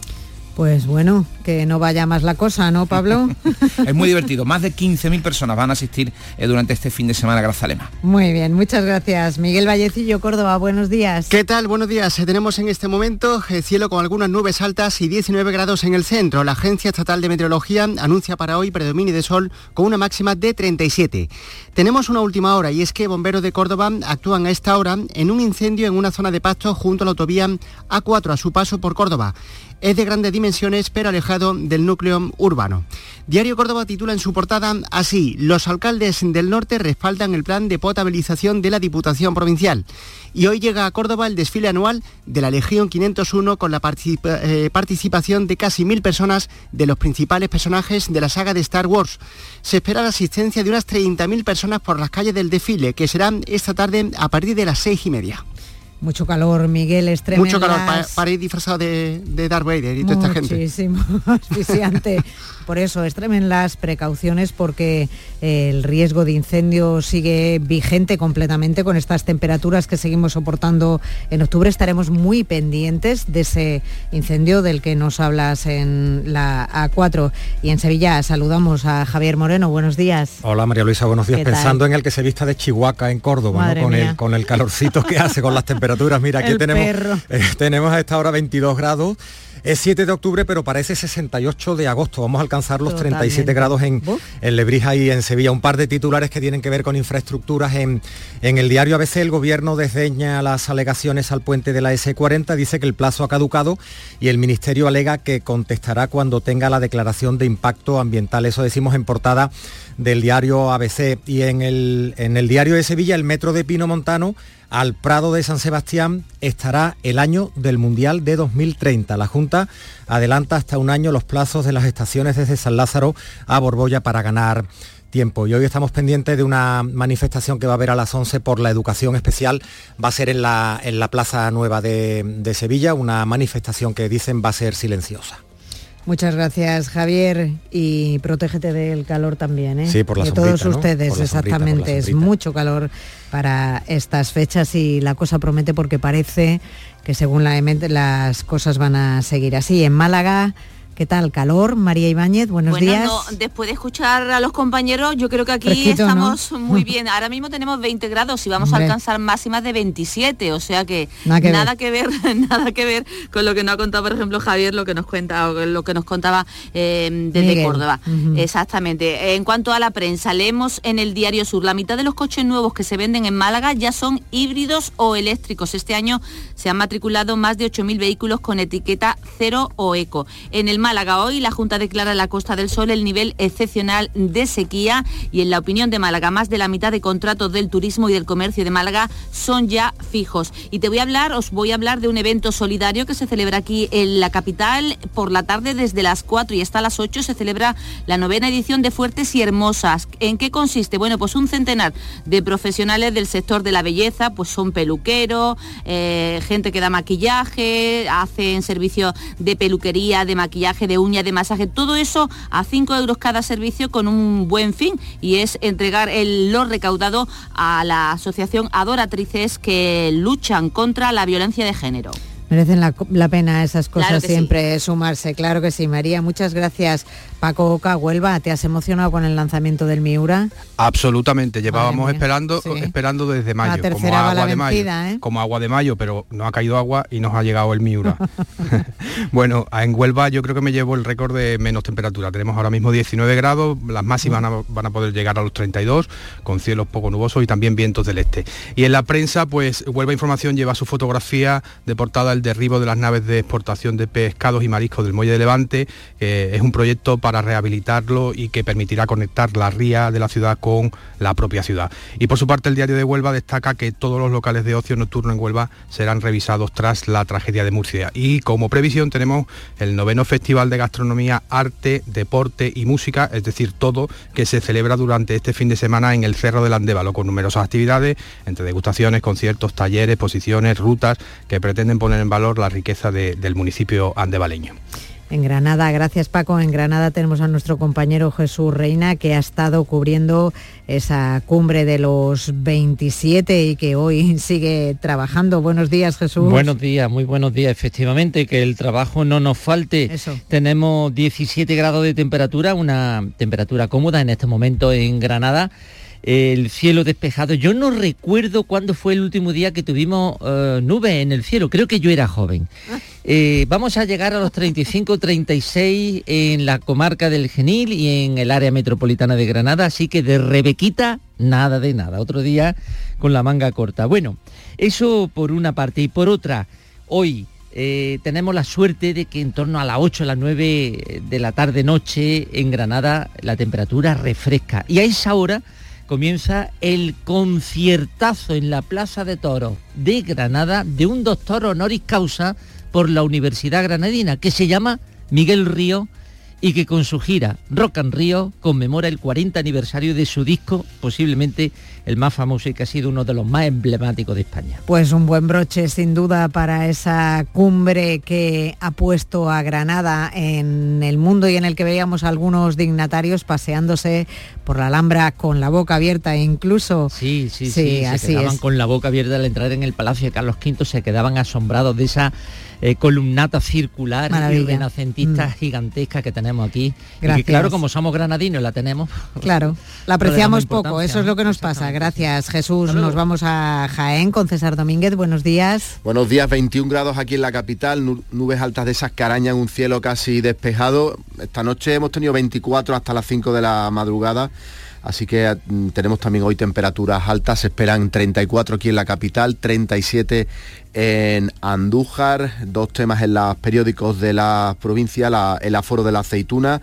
Pues bueno, que no vaya más la cosa, ¿no, Pablo? es muy divertido. Más de 15.000 personas van a asistir eh, durante este fin de semana a Grazalema. Muy bien, muchas gracias. Miguel Vallecillo, Córdoba, buenos días. ¿Qué tal? Buenos días. Eh, tenemos en este momento el eh, cielo con algunas nubes altas y 19 grados en el centro. La Agencia Estatal de Meteorología anuncia para hoy predominio de sol con una máxima de 37. Tenemos una última hora y es que bomberos de Córdoba actúan a esta hora en un incendio en una zona de pasto junto a la autovía A4 a su paso por Córdoba. Es de grandes dimensiones pero alejado del núcleo urbano. Diario Córdoba titula en su portada así, los alcaldes del norte respaldan el plan de potabilización de la Diputación Provincial. Y hoy llega a Córdoba el desfile anual de la Legión 501 con la eh, participación de casi mil personas de los principales personajes de la saga de Star Wars. Se espera la asistencia de unas 30.000 personas por las calles del desfile, que serán esta tarde a partir de las seis y media. Mucho calor, Miguel, extremo. Mucho calor para, ir disfrazado de, de, Darth Vader y toda esta gente. Muchísimo, asfixiante. Por eso extremen las precauciones porque eh, el riesgo de incendio sigue vigente completamente con estas temperaturas que seguimos soportando en octubre. Estaremos muy pendientes de ese incendio del que nos hablas en la A4 y en Sevilla. Saludamos a Javier Moreno. Buenos días. Hola María Luisa, buenos días. Pensando en el que se vista de Chihuahua en Córdoba, con, el, con el calorcito que hace, con las temperaturas. Mira, aquí tenemos, eh, tenemos a esta hora 22 grados. Es 7 de octubre, pero parece 68 de agosto. Vamos a alcanzar los 37 grados en, en, Lebrija y en Sevilla. Un par de titulares que tienen que ver con infraestructuras. En, en el diario ABC el gobierno desdeña las alegaciones al puente de la S40, dice que el plazo ha caducado y el ministerio alega que contestará cuando tenga la declaración de impacto ambiental. Eso decimos en portada del diario ABC. Y en el, en el diario de Sevilla el metro de Pino Montano al Prado de San Sebastián estará el año del Mundial de 2030. La Junta adelanta hasta un año los plazos de las estaciones desde San Lázaro a Borbolla para ganar tiempo. Y hoy estamos pendientes de una manifestación que va a haber a las 11 por la educación especial. Va a ser en la, en la Plaza Nueva de, de Sevilla, una manifestación que dicen va a ser silenciosa. Muchas gracias, Javier, y protégete del calor también, ¿eh? Sí, por la De todos ustedes, exactamente. es mucho calor para estas fechas y la cosa promete porque parece que según la EMET las cosas van a seguir así. En Málaga ¿Qué tal? ¿Calor? María Ibáñez, buenos días. después de escuchar a los compañeros, yo creo que aquí estamos muy bien. Ahora mismo tenemos 20 grados y vamos a alcanzar máximas de 27, o sea que nada que, ver. nada que ver con lo que nos ha contado, por ejemplo, Javier, lo que nos cuenta, lo que nos contaba eh, desde Córdoba. Exactamente. En cuanto a la prensa, leemos en el Diario Sur, la mitad de los coches nuevos que se venden en Málaga ya son híbridos o eléctricos. Este año se han matriculado más de 8.000 vehículos con etiqueta cero o eco. En el Málaga hoy la Junta declara en la Costa del Sol el nivel excepcional de sequía y en la opinión de Málaga más de la mitad de contratos del turismo y del comercio de Málaga son ya fijos. Y te voy a hablar, os voy a hablar de un evento solidario que se celebra aquí en la capital por la tarde desde las 4 y hasta las 8 se celebra la novena edición de Fuertes y Hermosas. ¿En qué consiste? Bueno, pues un centenar de profesionales del sector de la belleza, pues son peluqueros, eh, gente que da maquillaje, hacen servicio de peluquería, de maquillaje de uña, de masaje, todo eso a 5 euros cada servicio con un buen fin y es entregar el, lo recaudado a la asociación Adoratrices que luchan contra la violencia de género. Merecen la, pena esas cosas siempre, sumarse, claro que sí, María. Muchas gracias. Paco Oca, Huelva, ¿te has emocionado con el lanzamiento del Miura? Absolutamente, llevábamos esperando, esperando desde mayo, como agua de mayo, ¿eh? como agua de mayo, pero no ha caído agua y nos ha llegado el Miura. bueno, en Huelva yo creo que me llevo el récord de menos temperatura. Tenemos ahora mismo 19 grados, las máximas van a, van a poder llegar a los 32, con cielos poco nubosos y también vientos del este. Y en la prensa, pues Huelva Información lleva su fotografía de portada el derribo de las naves de exportación de pescados y mariscos del Muelle de Levante. es un proyecto para rehabilitarlo y que permitirá conectar la ría de la ciudad con la propia ciudad. Y por su parte el diario de Huelva destaca que todos los locales de ocio nocturno en Huelva serán revisados tras la tragedia de Murcia. Y como previsión tenemos el noveno Festival de Gastronomía, Arte, Deporte y Música, es decir, todo que se celebra durante este fin de semana en el Cerro del Andévalo, con numerosas actividades, entre degustaciones, conciertos, talleres, exposiciones, rutas, que pretenden poner en valor la riqueza del municipio andevaleño. En Granada, gracias Paco. En Granada tenemos a nuestro compañero Jesús Reina que ha estado cubriendo esa cumbre de los 27 y que hoy sigue trabajando. Buenos días Jesús. Buenos días, muy buenos días. Efectivamente, que el trabajo no nos falte. Tenemos 17 grados de temperatura, una temperatura cómoda en este momento en Granada el cielo despejado. Yo no recuerdo cuándo fue el último día que tuvimos eh, nubes en el cielo, creo que yo era joven. Ah. Eh, vamos a llegar a los 35, 36 en la comarca del Genil y en el área metropolitana de Granada, así que de Rebequita, nada de nada. Otro día con la manga corta. Bueno, eso por una parte. Y por otra, hoy eh, tenemos la suerte de que en torno a las 8, a las 9 de la tarde-noche en Granada la temperatura refresca. Y a esa hora comienza el conciertazo en la Plaza de Toros de Granada de un doctor honoris causa por la Universidad Granadina que se llama Miguel Río y que con su gira Rock and Río conmemora el 40 aniversario de su disco, posiblemente el más famoso y que ha sido uno de los más emblemáticos de España. Pues un buen broche sin duda para esa cumbre que ha puesto a Granada en el mundo y en el que veíamos algunos dignatarios paseándose por la Alhambra con la boca abierta e incluso... Sí, sí, sí, se quedaban con la boca abierta al entrar en el Palacio de Carlos V, se quedaban asombrados de esa eh, columnata circular y renacentista mm. gigantesca que tenemos aquí. Y claro, como somos granadinos, la tenemos. Claro, la apreciamos poco, eso es lo que nos pasa. Gracias, Jesús. Nos vamos a Jaén con César Domínguez. Buenos días. Buenos días, 21 grados aquí en la capital, nubes altas de esas que arañan un cielo casi despejado. Esta noche hemos tenido 24 hasta las 5 de la madrugada. Así que mm, tenemos también hoy temperaturas altas, se esperan 34 aquí en la capital, 37 en Andújar, dos temas en los periódicos de la provincia, el aforo de la aceituna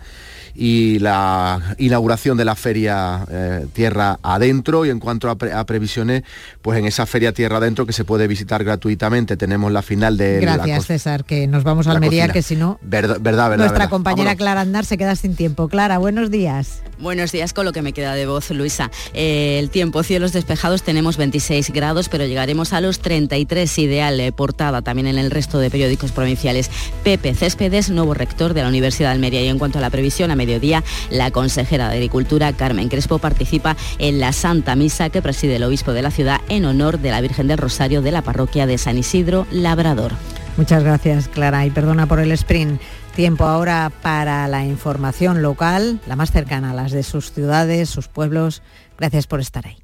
y la inauguración de la feria eh, Tierra Adentro y en cuanto a, previsiones, pues en esa feria Tierra Adentro que se puede visitar gratuitamente tenemos la final de Gracias César, que nos vamos a Almería, que si no... Verdad, verdad, Nuestra compañera Clara Andar se queda sin tiempo. Clara, buenos días. Buenos días con lo que me queda de voz, Luisa. Eh, el tiempo, cielos despejados, tenemos 26 grados, pero llegaremos a los 33 ideal, eh, portada también en el resto de periódicos provinciales. Pepe Céspedes, nuevo rector de la Universidad de Almería. Y en cuanto a la previsión, a mediodía, la consejera de Agricultura, Carmen Crespo, participa en la Santa Misa que preside el obispo de la ciudad en honor de la Virgen del Rosario de la parroquia de San Isidro Labrador. Muchas gracias, Clara, y perdona por el sprint. Tiempo ahora para la información local, la más cercana a las de sus ciudades, sus pueblos. Gracias por estar ahí.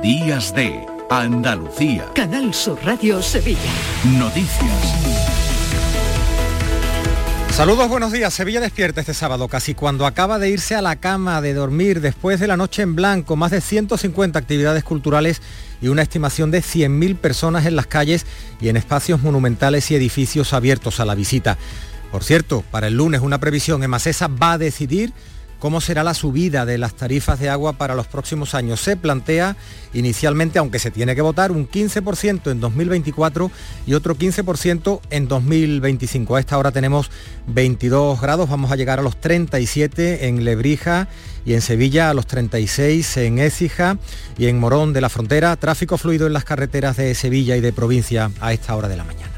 Días de Andalucía. Canal Sur Radio Sevilla. Noticias. Saludos, buenos días. Sevilla despierta este sábado, casi cuando acaba de irse a la cama de dormir después de la noche en blanco, más de 150 actividades culturales y una estimación de 100.000 personas en las calles y en espacios monumentales y edificios abiertos a la visita. Por cierto, para el lunes una previsión en Macesa va a decidir cómo será la subida de las tarifas de agua para los próximos años. Se plantea inicialmente, aunque se tiene que votar, un 15% en 2024 y otro 15% en 2025. A esta hora tenemos 22 grados, vamos a llegar a los 37 en Lebrija y en Sevilla a los 36 en Écija y en Morón de la Frontera. Tráfico fluido en las carreteras de Sevilla y de provincia a esta hora de la mañana.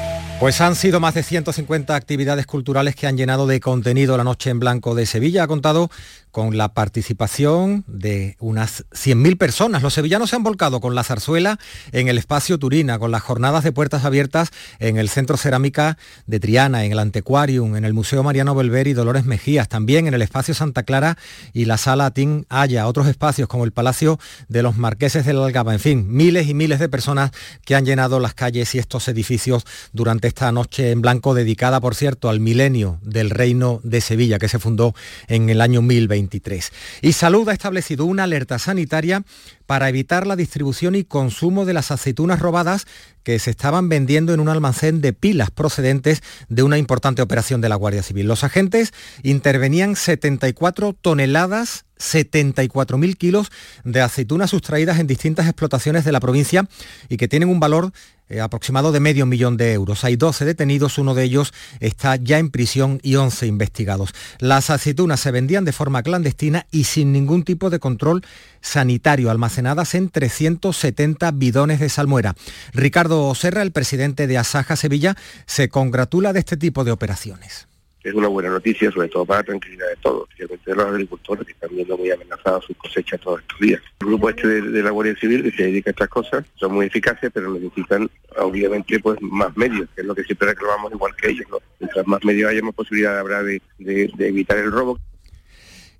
Pues han sido más de 150 actividades culturales que han llenado de contenido la Noche en Blanco de Sevilla. Ha contado con la participación de unas 100.000 personas. Los sevillanos se han volcado con la zarzuela en el espacio Turina, con las jornadas de puertas abiertas en el Centro Cerámica de Triana, en el Antequarium, en el Museo Mariano Belver y Dolores Mejías, también en el espacio Santa Clara y la Sala Tin Haya, otros espacios como el Palacio de los Marqueses de la Algaba, en fin, miles y miles de personas que han llenado las calles y estos edificios durante esta noche en blanco dedicada, por cierto, al milenio del Reino de Sevilla, que se fundó en el año 1020. Y Salud ha establecido una alerta sanitaria para evitar la distribución y consumo de las aceitunas robadas que se estaban vendiendo en un almacén de pilas procedentes de una importante operación de la Guardia Civil. Los agentes intervenían 74 toneladas 74.000 kilos de aceitunas sustraídas en distintas explotaciones de la provincia y que tienen un valor eh, aproximado de medio millón de euros. Hay 12 detenidos, uno de ellos está ya en prisión y 11 investigados. Las aceitunas se vendían de forma clandestina y sin ningún tipo de control sanitario, almacenadas en 370 bidones de salmuera. Ricardo Serra, el presidente de Asaja Sevilla, se congratula de este tipo de operaciones es una buena noticia, sobre todo para la tranquilidad de todos, especialmente de los agricultores que están viendo muy amenazadas sus cosechas todos estos días. El grupo este de, la Guardia Civil que se dedica a estas cosas son muy eficaces, pero necesitan obviamente pues más medios, que es lo que siempre reclamamos igual que ellos. Mientras más medios haya, más posibilidad habrá de evitar el robo.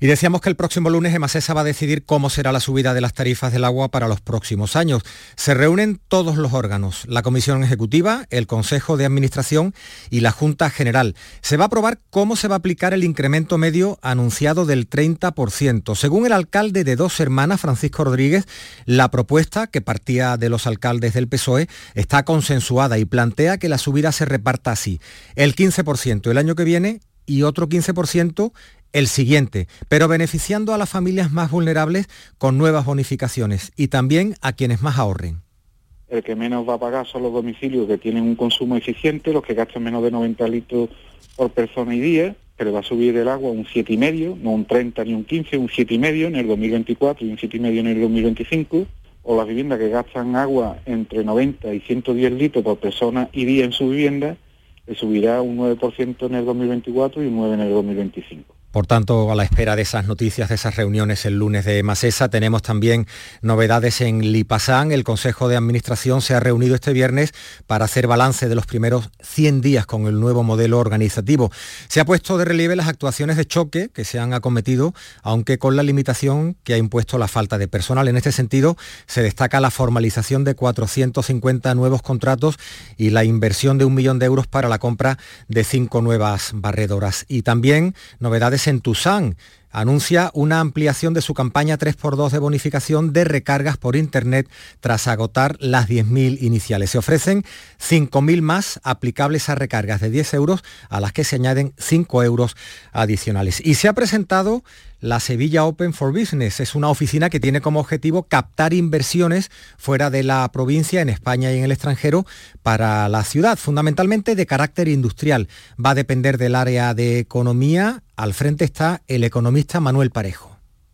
Y decíamos que el próximo lunes Emasesa va a decidir cómo será la subida de las tarifas del agua para los próximos años. Se reúnen todos los órganos, la Comisión Ejecutiva, el Consejo de Administración y la Junta General. Se va a aprobar cómo se va a aplicar el incremento medio anunciado del 30%. Según el alcalde de Dos Hermanas, Francisco Rodríguez, la propuesta, que partía de los alcaldes del PSOE, está consensuada y plantea que la subida se reparta así. El 15% el año que viene y otro 15% el siguiente, pero beneficiando a las familias más vulnerables con nuevas bonificaciones y también a quienes más ahorren. El que menos va a pagar son los domicilios que tienen un consumo eficiente, los que gastan menos de 90 litros por persona y día, que le va a subir el agua un 7,5, no un 30 ni un 15, un 7,5 en el 2024 y un 7,5 en el 2025, o las viviendas que gastan agua entre 90 y 110 litros por persona y día en su vivienda, le subirá un 9% en el 2024 y un 9% en el 2025. Por tanto, a la espera de esas noticias, de esas reuniones el lunes de Masesa, tenemos también novedades en Lipasán. El Consejo de Administración se ha reunido este viernes para hacer balance de los primeros 100 días con el nuevo modelo organizativo. Se ha puesto de relieve las actuaciones de choque que se han acometido, aunque con la limitación que ha impuesto la falta de personal. En este sentido, se destaca la formalización de 450 nuevos contratos y la inversión de un millón de euros para la compra de cinco nuevas barredoras. Y también novedades en Tucson anuncia una ampliación de su campaña 3x2 de bonificación de recargas por Internet tras agotar las 10.000 iniciales. Se ofrecen 5.000 más aplicables a recargas de 10 euros a las que se añaden 5 euros adicionales. Y se ha presentado la Sevilla Open for Business. Es una oficina que tiene como objetivo captar inversiones fuera de la provincia, en España y en el extranjero, para la ciudad, fundamentalmente de carácter industrial. Va a depender del área de economía. Al frente está el economista Manuel Parejo.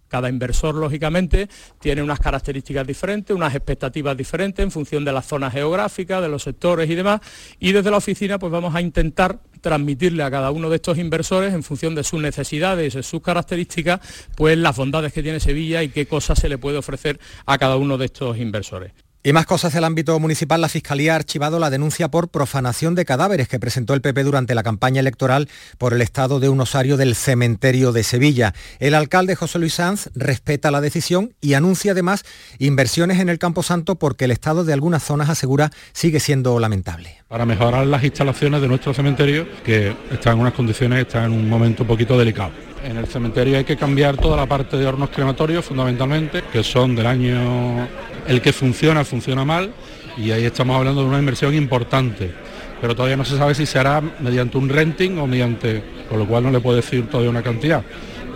Cada inversor, lógicamente, tiene unas características diferentes, unas expectativas diferentes en función de las zonas geográficas, de los sectores y demás. Y desde la oficina, pues vamos a intentar transmitirle a cada uno de estos inversores, en función de sus necesidades, y sus características, pues las bondades que tiene Sevilla y qué cosas se le puede ofrecer a cada uno de estos inversores. Y más cosas del ámbito municipal, la Fiscalía ha archivado la denuncia por profanación de cadáveres que presentó el PP durante la campaña electoral por el estado de un osario del cementerio de Sevilla. El alcalde José Luis Sanz respeta la decisión y anuncia además inversiones en el Campo Santo porque el estado de algunas zonas asegura sigue siendo lamentable. Para mejorar las instalaciones de nuestro cementerio, que están en unas condiciones, están en un momento un poquito delicado. En el cementerio hay que cambiar toda la parte de hornos crematorios fundamentalmente, que son del año el que funciona, funciona mal y ahí estamos hablando de una inversión importante. Pero todavía no se sabe si se hará mediante un renting o mediante, con lo cual no le puedo decir todavía una cantidad,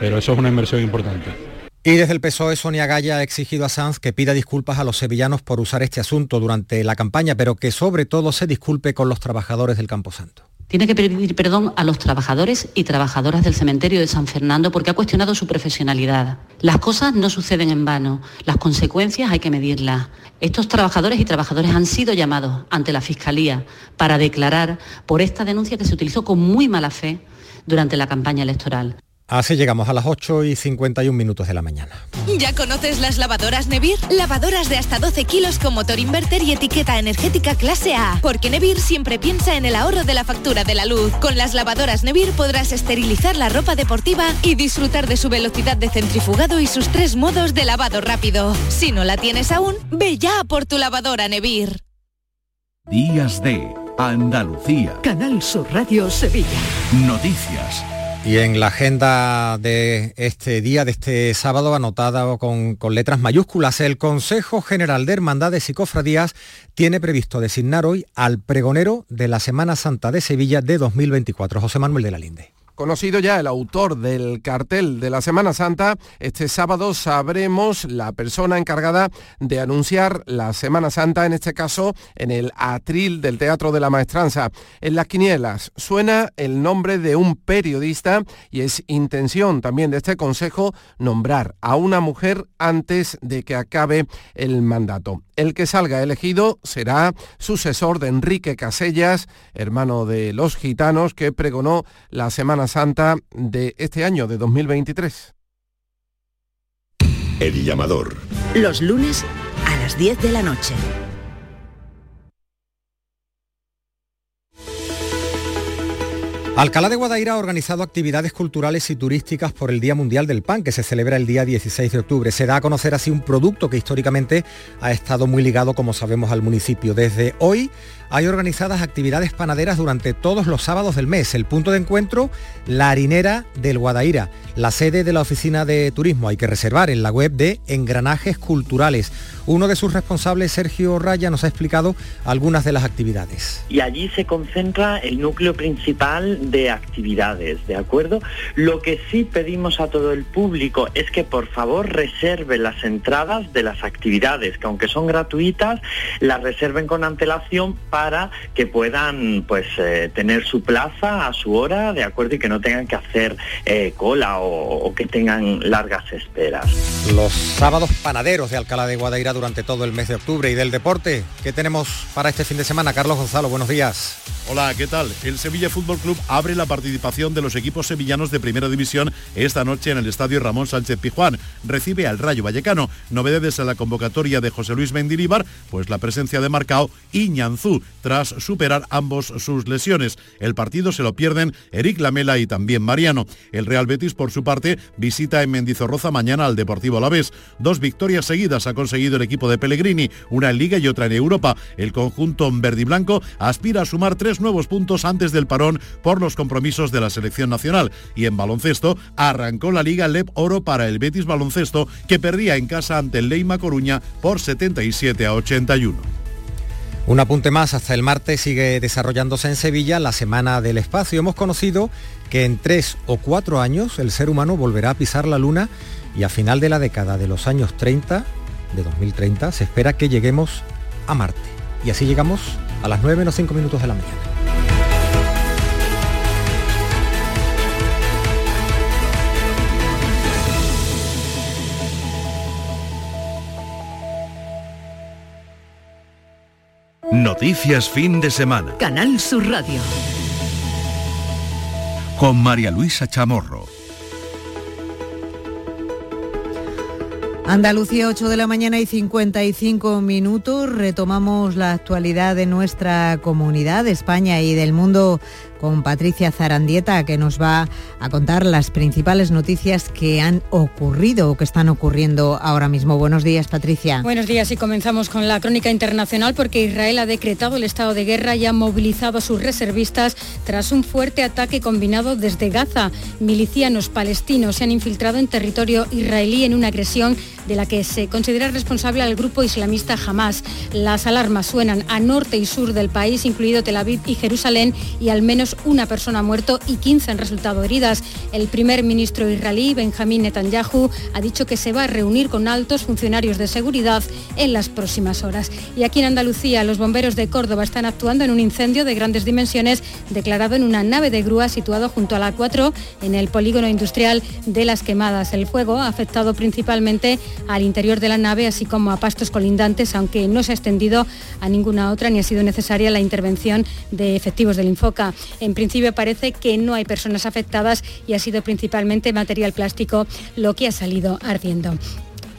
pero eso es una inversión importante. Y desde el PSOE, Sonia Gaya ha exigido a Sanz que pida disculpas a los sevillanos por usar este asunto durante la campaña, pero que sobre todo se disculpe con los trabajadores del Camposanto. Tiene que pedir perdón a los trabajadores y trabajadoras del cementerio de San Fernando porque ha cuestionado su profesionalidad. Las cosas no suceden en vano, las consecuencias hay que medirlas. Estos trabajadores y trabajadoras han sido llamados ante la Fiscalía para declarar por esta denuncia que se utilizó con muy mala fe durante la campaña electoral. Así llegamos a las 8 y 51 minutos de la mañana. ¿Ya conoces las lavadoras Nevir? Lavadoras de hasta 12 kilos con motor inverter y etiqueta energética clase A. Porque Nevir siempre piensa en el ahorro de la factura de la luz. Con las lavadoras Nevir podrás esterilizar la ropa deportiva y disfrutar de su velocidad de centrifugado y sus tres modos de lavado rápido. Si no la tienes aún, ve ya por tu lavadora Nevir. Días de Andalucía. Canal Sur Radio Sevilla. Noticias. Y en la agenda de este día, de este sábado, anotada con, con, letras mayúsculas, el Consejo General de Hermandades y Cofradías tiene previsto designar hoy al pregonero de la Semana Santa de Sevilla de 2024, José Manuel de la Linde. Conocido ya el autor del cartel de la Semana Santa, este sábado sabremos la persona encargada de anunciar la Semana Santa, en este caso en el atril del Teatro de la Maestranza. En las quinielas suena el nombre de un periodista y es intención también de este Consejo nombrar a una mujer antes de que acabe el mandato. El que salga elegido será sucesor de Enrique Casellas, hermano de los gitanos, que pregonó la Semana Santa de este año, de 2023. El llamador. Los lunes a las 10 de la noche. Alcalá de Guadaira ha organizado actividades culturales y turísticas por el Día Mundial del Pan, que se celebra el día 16 de octubre. Se da a conocer así un producto que históricamente ha estado muy ligado, como sabemos, al municipio. Desde hoy hay organizadas actividades panaderas durante todos los sábados del mes. El punto de encuentro, la harinera del Guadaira, la sede de la oficina de turismo. Hay que reservar en la web de Engranajes Culturales. Uno de sus responsables, Sergio Raya, nos ha explicado algunas de las actividades. Y allí se concentra el núcleo principal de actividades, ¿de acuerdo? Lo que sí pedimos a todo el público es que por favor reserve las entradas de las actividades, que aunque son gratuitas, las reserven con antelación para que puedan pues eh, tener su plaza a su hora, ¿de acuerdo? Y que no tengan que hacer eh, cola o, o, que tengan largas esperas. Los sábados panaderos de Alcalá de Guadaira durante todo el mes de octubre y del deporte. ¿Qué tenemos para este fin de semana? Carlos Gonzalo, buenos días. Hola, ¿qué tal? El Sevilla Fútbol Club abre la participación de los equipos sevillanos de Primera División esta noche en el Estadio Ramón Sánchez Pijuán. Recibe al Rayo Vallecano. Novedades en la convocatoria de José Luis Mendilibar, pues la presencia de Marcao y Ñanzú, tras superar ambos sus lesiones. El partido se lo pierden Eric Lamela y también Mariano. El Real Betis, por su parte, visita en Mendizorroza mañana al Deportivo Alavés. Dos victorias seguidas ha conseguido el equipo de Pellegrini, una en Liga y otra en Europa. El conjunto verde y blanco aspira a sumar tres nuevos puntos antes del parón por los compromisos de la selección nacional. Y en baloncesto arrancó la Liga LEP Oro para el Betis Baloncesto, que perdía en casa ante el Leima Coruña por 77 a 81. Un apunte más, hasta el martes sigue desarrollándose en Sevilla la Semana del Espacio. Hemos conocido que en tres o cuatro años el ser humano volverá a pisar la Luna y a final de la década de los años 30, de 2030, se espera que lleguemos a Marte. Y así llegamos a las 9 menos 5 minutos de la mañana. Noticias fin de semana. Canal Sur Radio. Con María Luisa Chamorro. Andalucía 8 de la mañana y 55 minutos. Retomamos la actualidad de nuestra comunidad, de España y del mundo con Patricia Zarandieta, que nos va a contar las principales noticias que han ocurrido o que están ocurriendo ahora mismo. Buenos días, Patricia. Buenos días y comenzamos con la crónica internacional porque Israel ha decretado el estado de guerra y ha movilizado a sus reservistas tras un fuerte ataque combinado desde Gaza. Milicianos palestinos se han infiltrado en territorio israelí en una agresión de la que se considera responsable al grupo islamista Hamas. Las alarmas suenan a norte y sur del país, incluido Tel Aviv y Jerusalén, y al menos una persona ha muerto y 15 han resultado heridas. El primer ministro israelí, Benjamín Netanyahu, ha dicho que se va a reunir con altos funcionarios de seguridad en las próximas horas. Y aquí en Andalucía, los bomberos de Córdoba están actuando en un incendio de grandes dimensiones declarado en una nave de grúa situado junto a la 4 en el polígono industrial de Las Quemadas. El fuego ha afectado principalmente al interior de la nave, así como a pastos colindantes, aunque no se ha extendido a ninguna otra ni ha sido necesaria la intervención de efectivos del Infoca. En principio parece que no hay personas afectadas y ha sido principalmente material plástico lo que ha salido ardiendo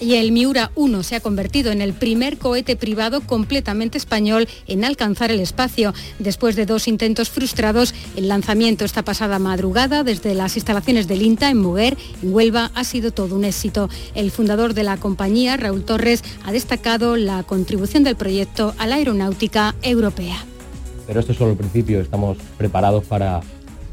y el Miura 1 se ha convertido en el primer cohete privado completamente español en alcanzar el espacio. Después de dos intentos frustrados, el lanzamiento esta pasada madrugada desde las instalaciones del INTA en Muguer, en Huelva, ha sido todo un éxito. El fundador de la compañía, Raúl Torres, ha destacado la contribución del proyecto a la aeronáutica europea. Pero esto es solo el principio, estamos preparados para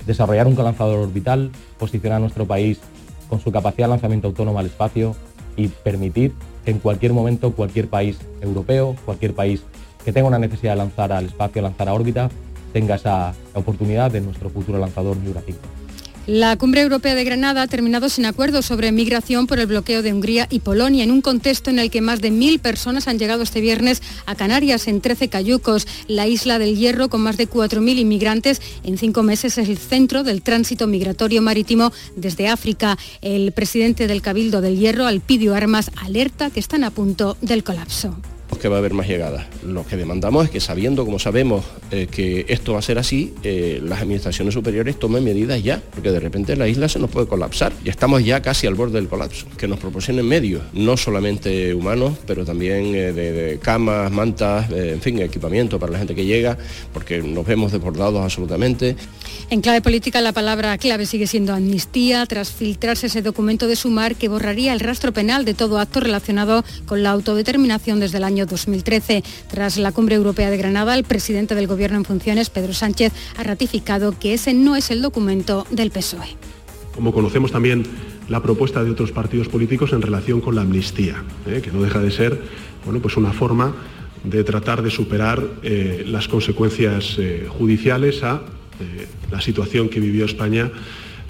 desarrollar un lanzador orbital, posicionar a nuestro país con su capacidad de lanzamiento autónomo al espacio, y permitir que en cualquier momento cualquier país europeo, cualquier país que tenga una necesidad de lanzar al espacio, lanzar a órbita, tenga esa oportunidad de nuestro futuro lanzador Miura 5. La cumbre europea de Granada ha terminado sin acuerdo sobre migración por el bloqueo de Hungría y Polonia, en un contexto en el que más de mil personas han llegado este viernes a Canarias en 13 cayucos. La isla del Hierro, con más de 4.000 inmigrantes, en cinco meses es el centro del tránsito migratorio marítimo desde África. El presidente del Cabildo del Hierro, Alpidio Armas, alerta que están a punto del colapso que va a haber más llegadas. Lo que demandamos es que sabiendo, como sabemos, eh, que esto va a ser así, eh, las administraciones superiores tomen medidas ya, porque de repente la isla se nos puede colapsar. Y estamos ya casi al borde del colapso. Que nos proporcionen medios, no solamente humanos, pero también eh, de, camas, mantas, en fin, equipamiento para la gente que llega, porque nos vemos desbordados absolutamente. En clave política, la palabra clave sigue siendo amnistía, tras filtrarse ese documento de Sumar que borraría el rastro penal de todo acto relacionado con la autodeterminación desde el año 2013. Tras la cumbre europea de Granada, el presidente del Gobierno en funciones, Pedro Sánchez, ha ratificado que ese no es el documento del PSOE. Como conocemos también la propuesta de otros partidos políticos en relación con la amnistía, ¿eh? que no deja de ser bueno, pues una forma de tratar de superar eh, las consecuencias eh, judiciales a la situación que vivió España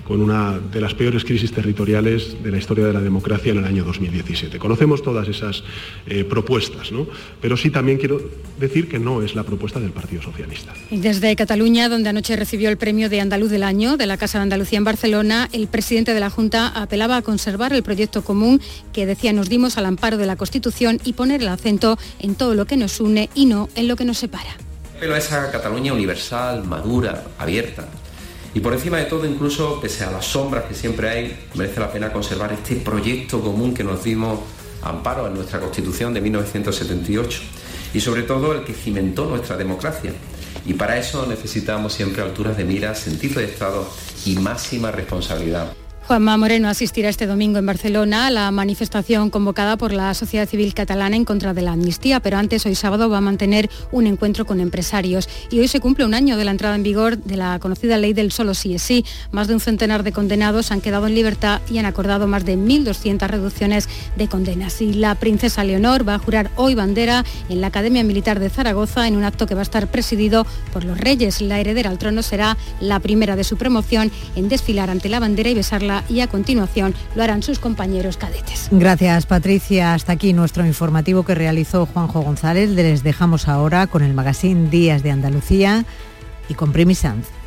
con una de las peores crisis territoriales de la historia de la democracia en el año 2017. Conocemos todas esas eh, propuestas, ¿no? pero sí también quiero decir que no es la propuesta del Partido Socialista. desde Cataluña, donde anoche recibió el premio de Andaluz del Año de la Casa de Andalucía en Barcelona, el presidente de la Junta apelaba a conservar el proyecto común que decía nos dimos al amparo de la Constitución y poner el acento en todo lo que nos une y no en lo que nos separa. Pero esa Cataluña universal, madura, abierta, Y por encima de todo, incluso pese a las sombras que siempre hay, merece la pena conservar este proyecto común que nos dimos amparo en nuestra Constitución de 1978 y sobre todo el que cimentó nuestra democracia. Y para eso necesitamos siempre alturas de mira, sentido de Estado y máxima responsabilidad. Juanma Moreno asistirá este domingo en Barcelona a la manifestación convocada por la sociedad civil catalana en contra de la amnistía, pero antes hoy sábado va a mantener un encuentro con empresarios. Y hoy se cumple un año de la entrada en vigor de la conocida ley del solo sí es sí. Más de un centenar de condenados han quedado en libertad y han acordado más de 1.200 reducciones de condenas. Y la princesa Leonor va a jurar hoy bandera en la Academia Militar de Zaragoza en un acto que va a estar presidido por los reyes. La heredera al trono será la primera de su promoción en desfilar ante la bandera y besarla y a continuación lo harán sus compañeros cadetes. Gracias Patricia. Hasta aquí nuestro informativo que realizó Juanjo González. Les dejamos ahora con el magazine Días de Andalucía y con Primi Sanz.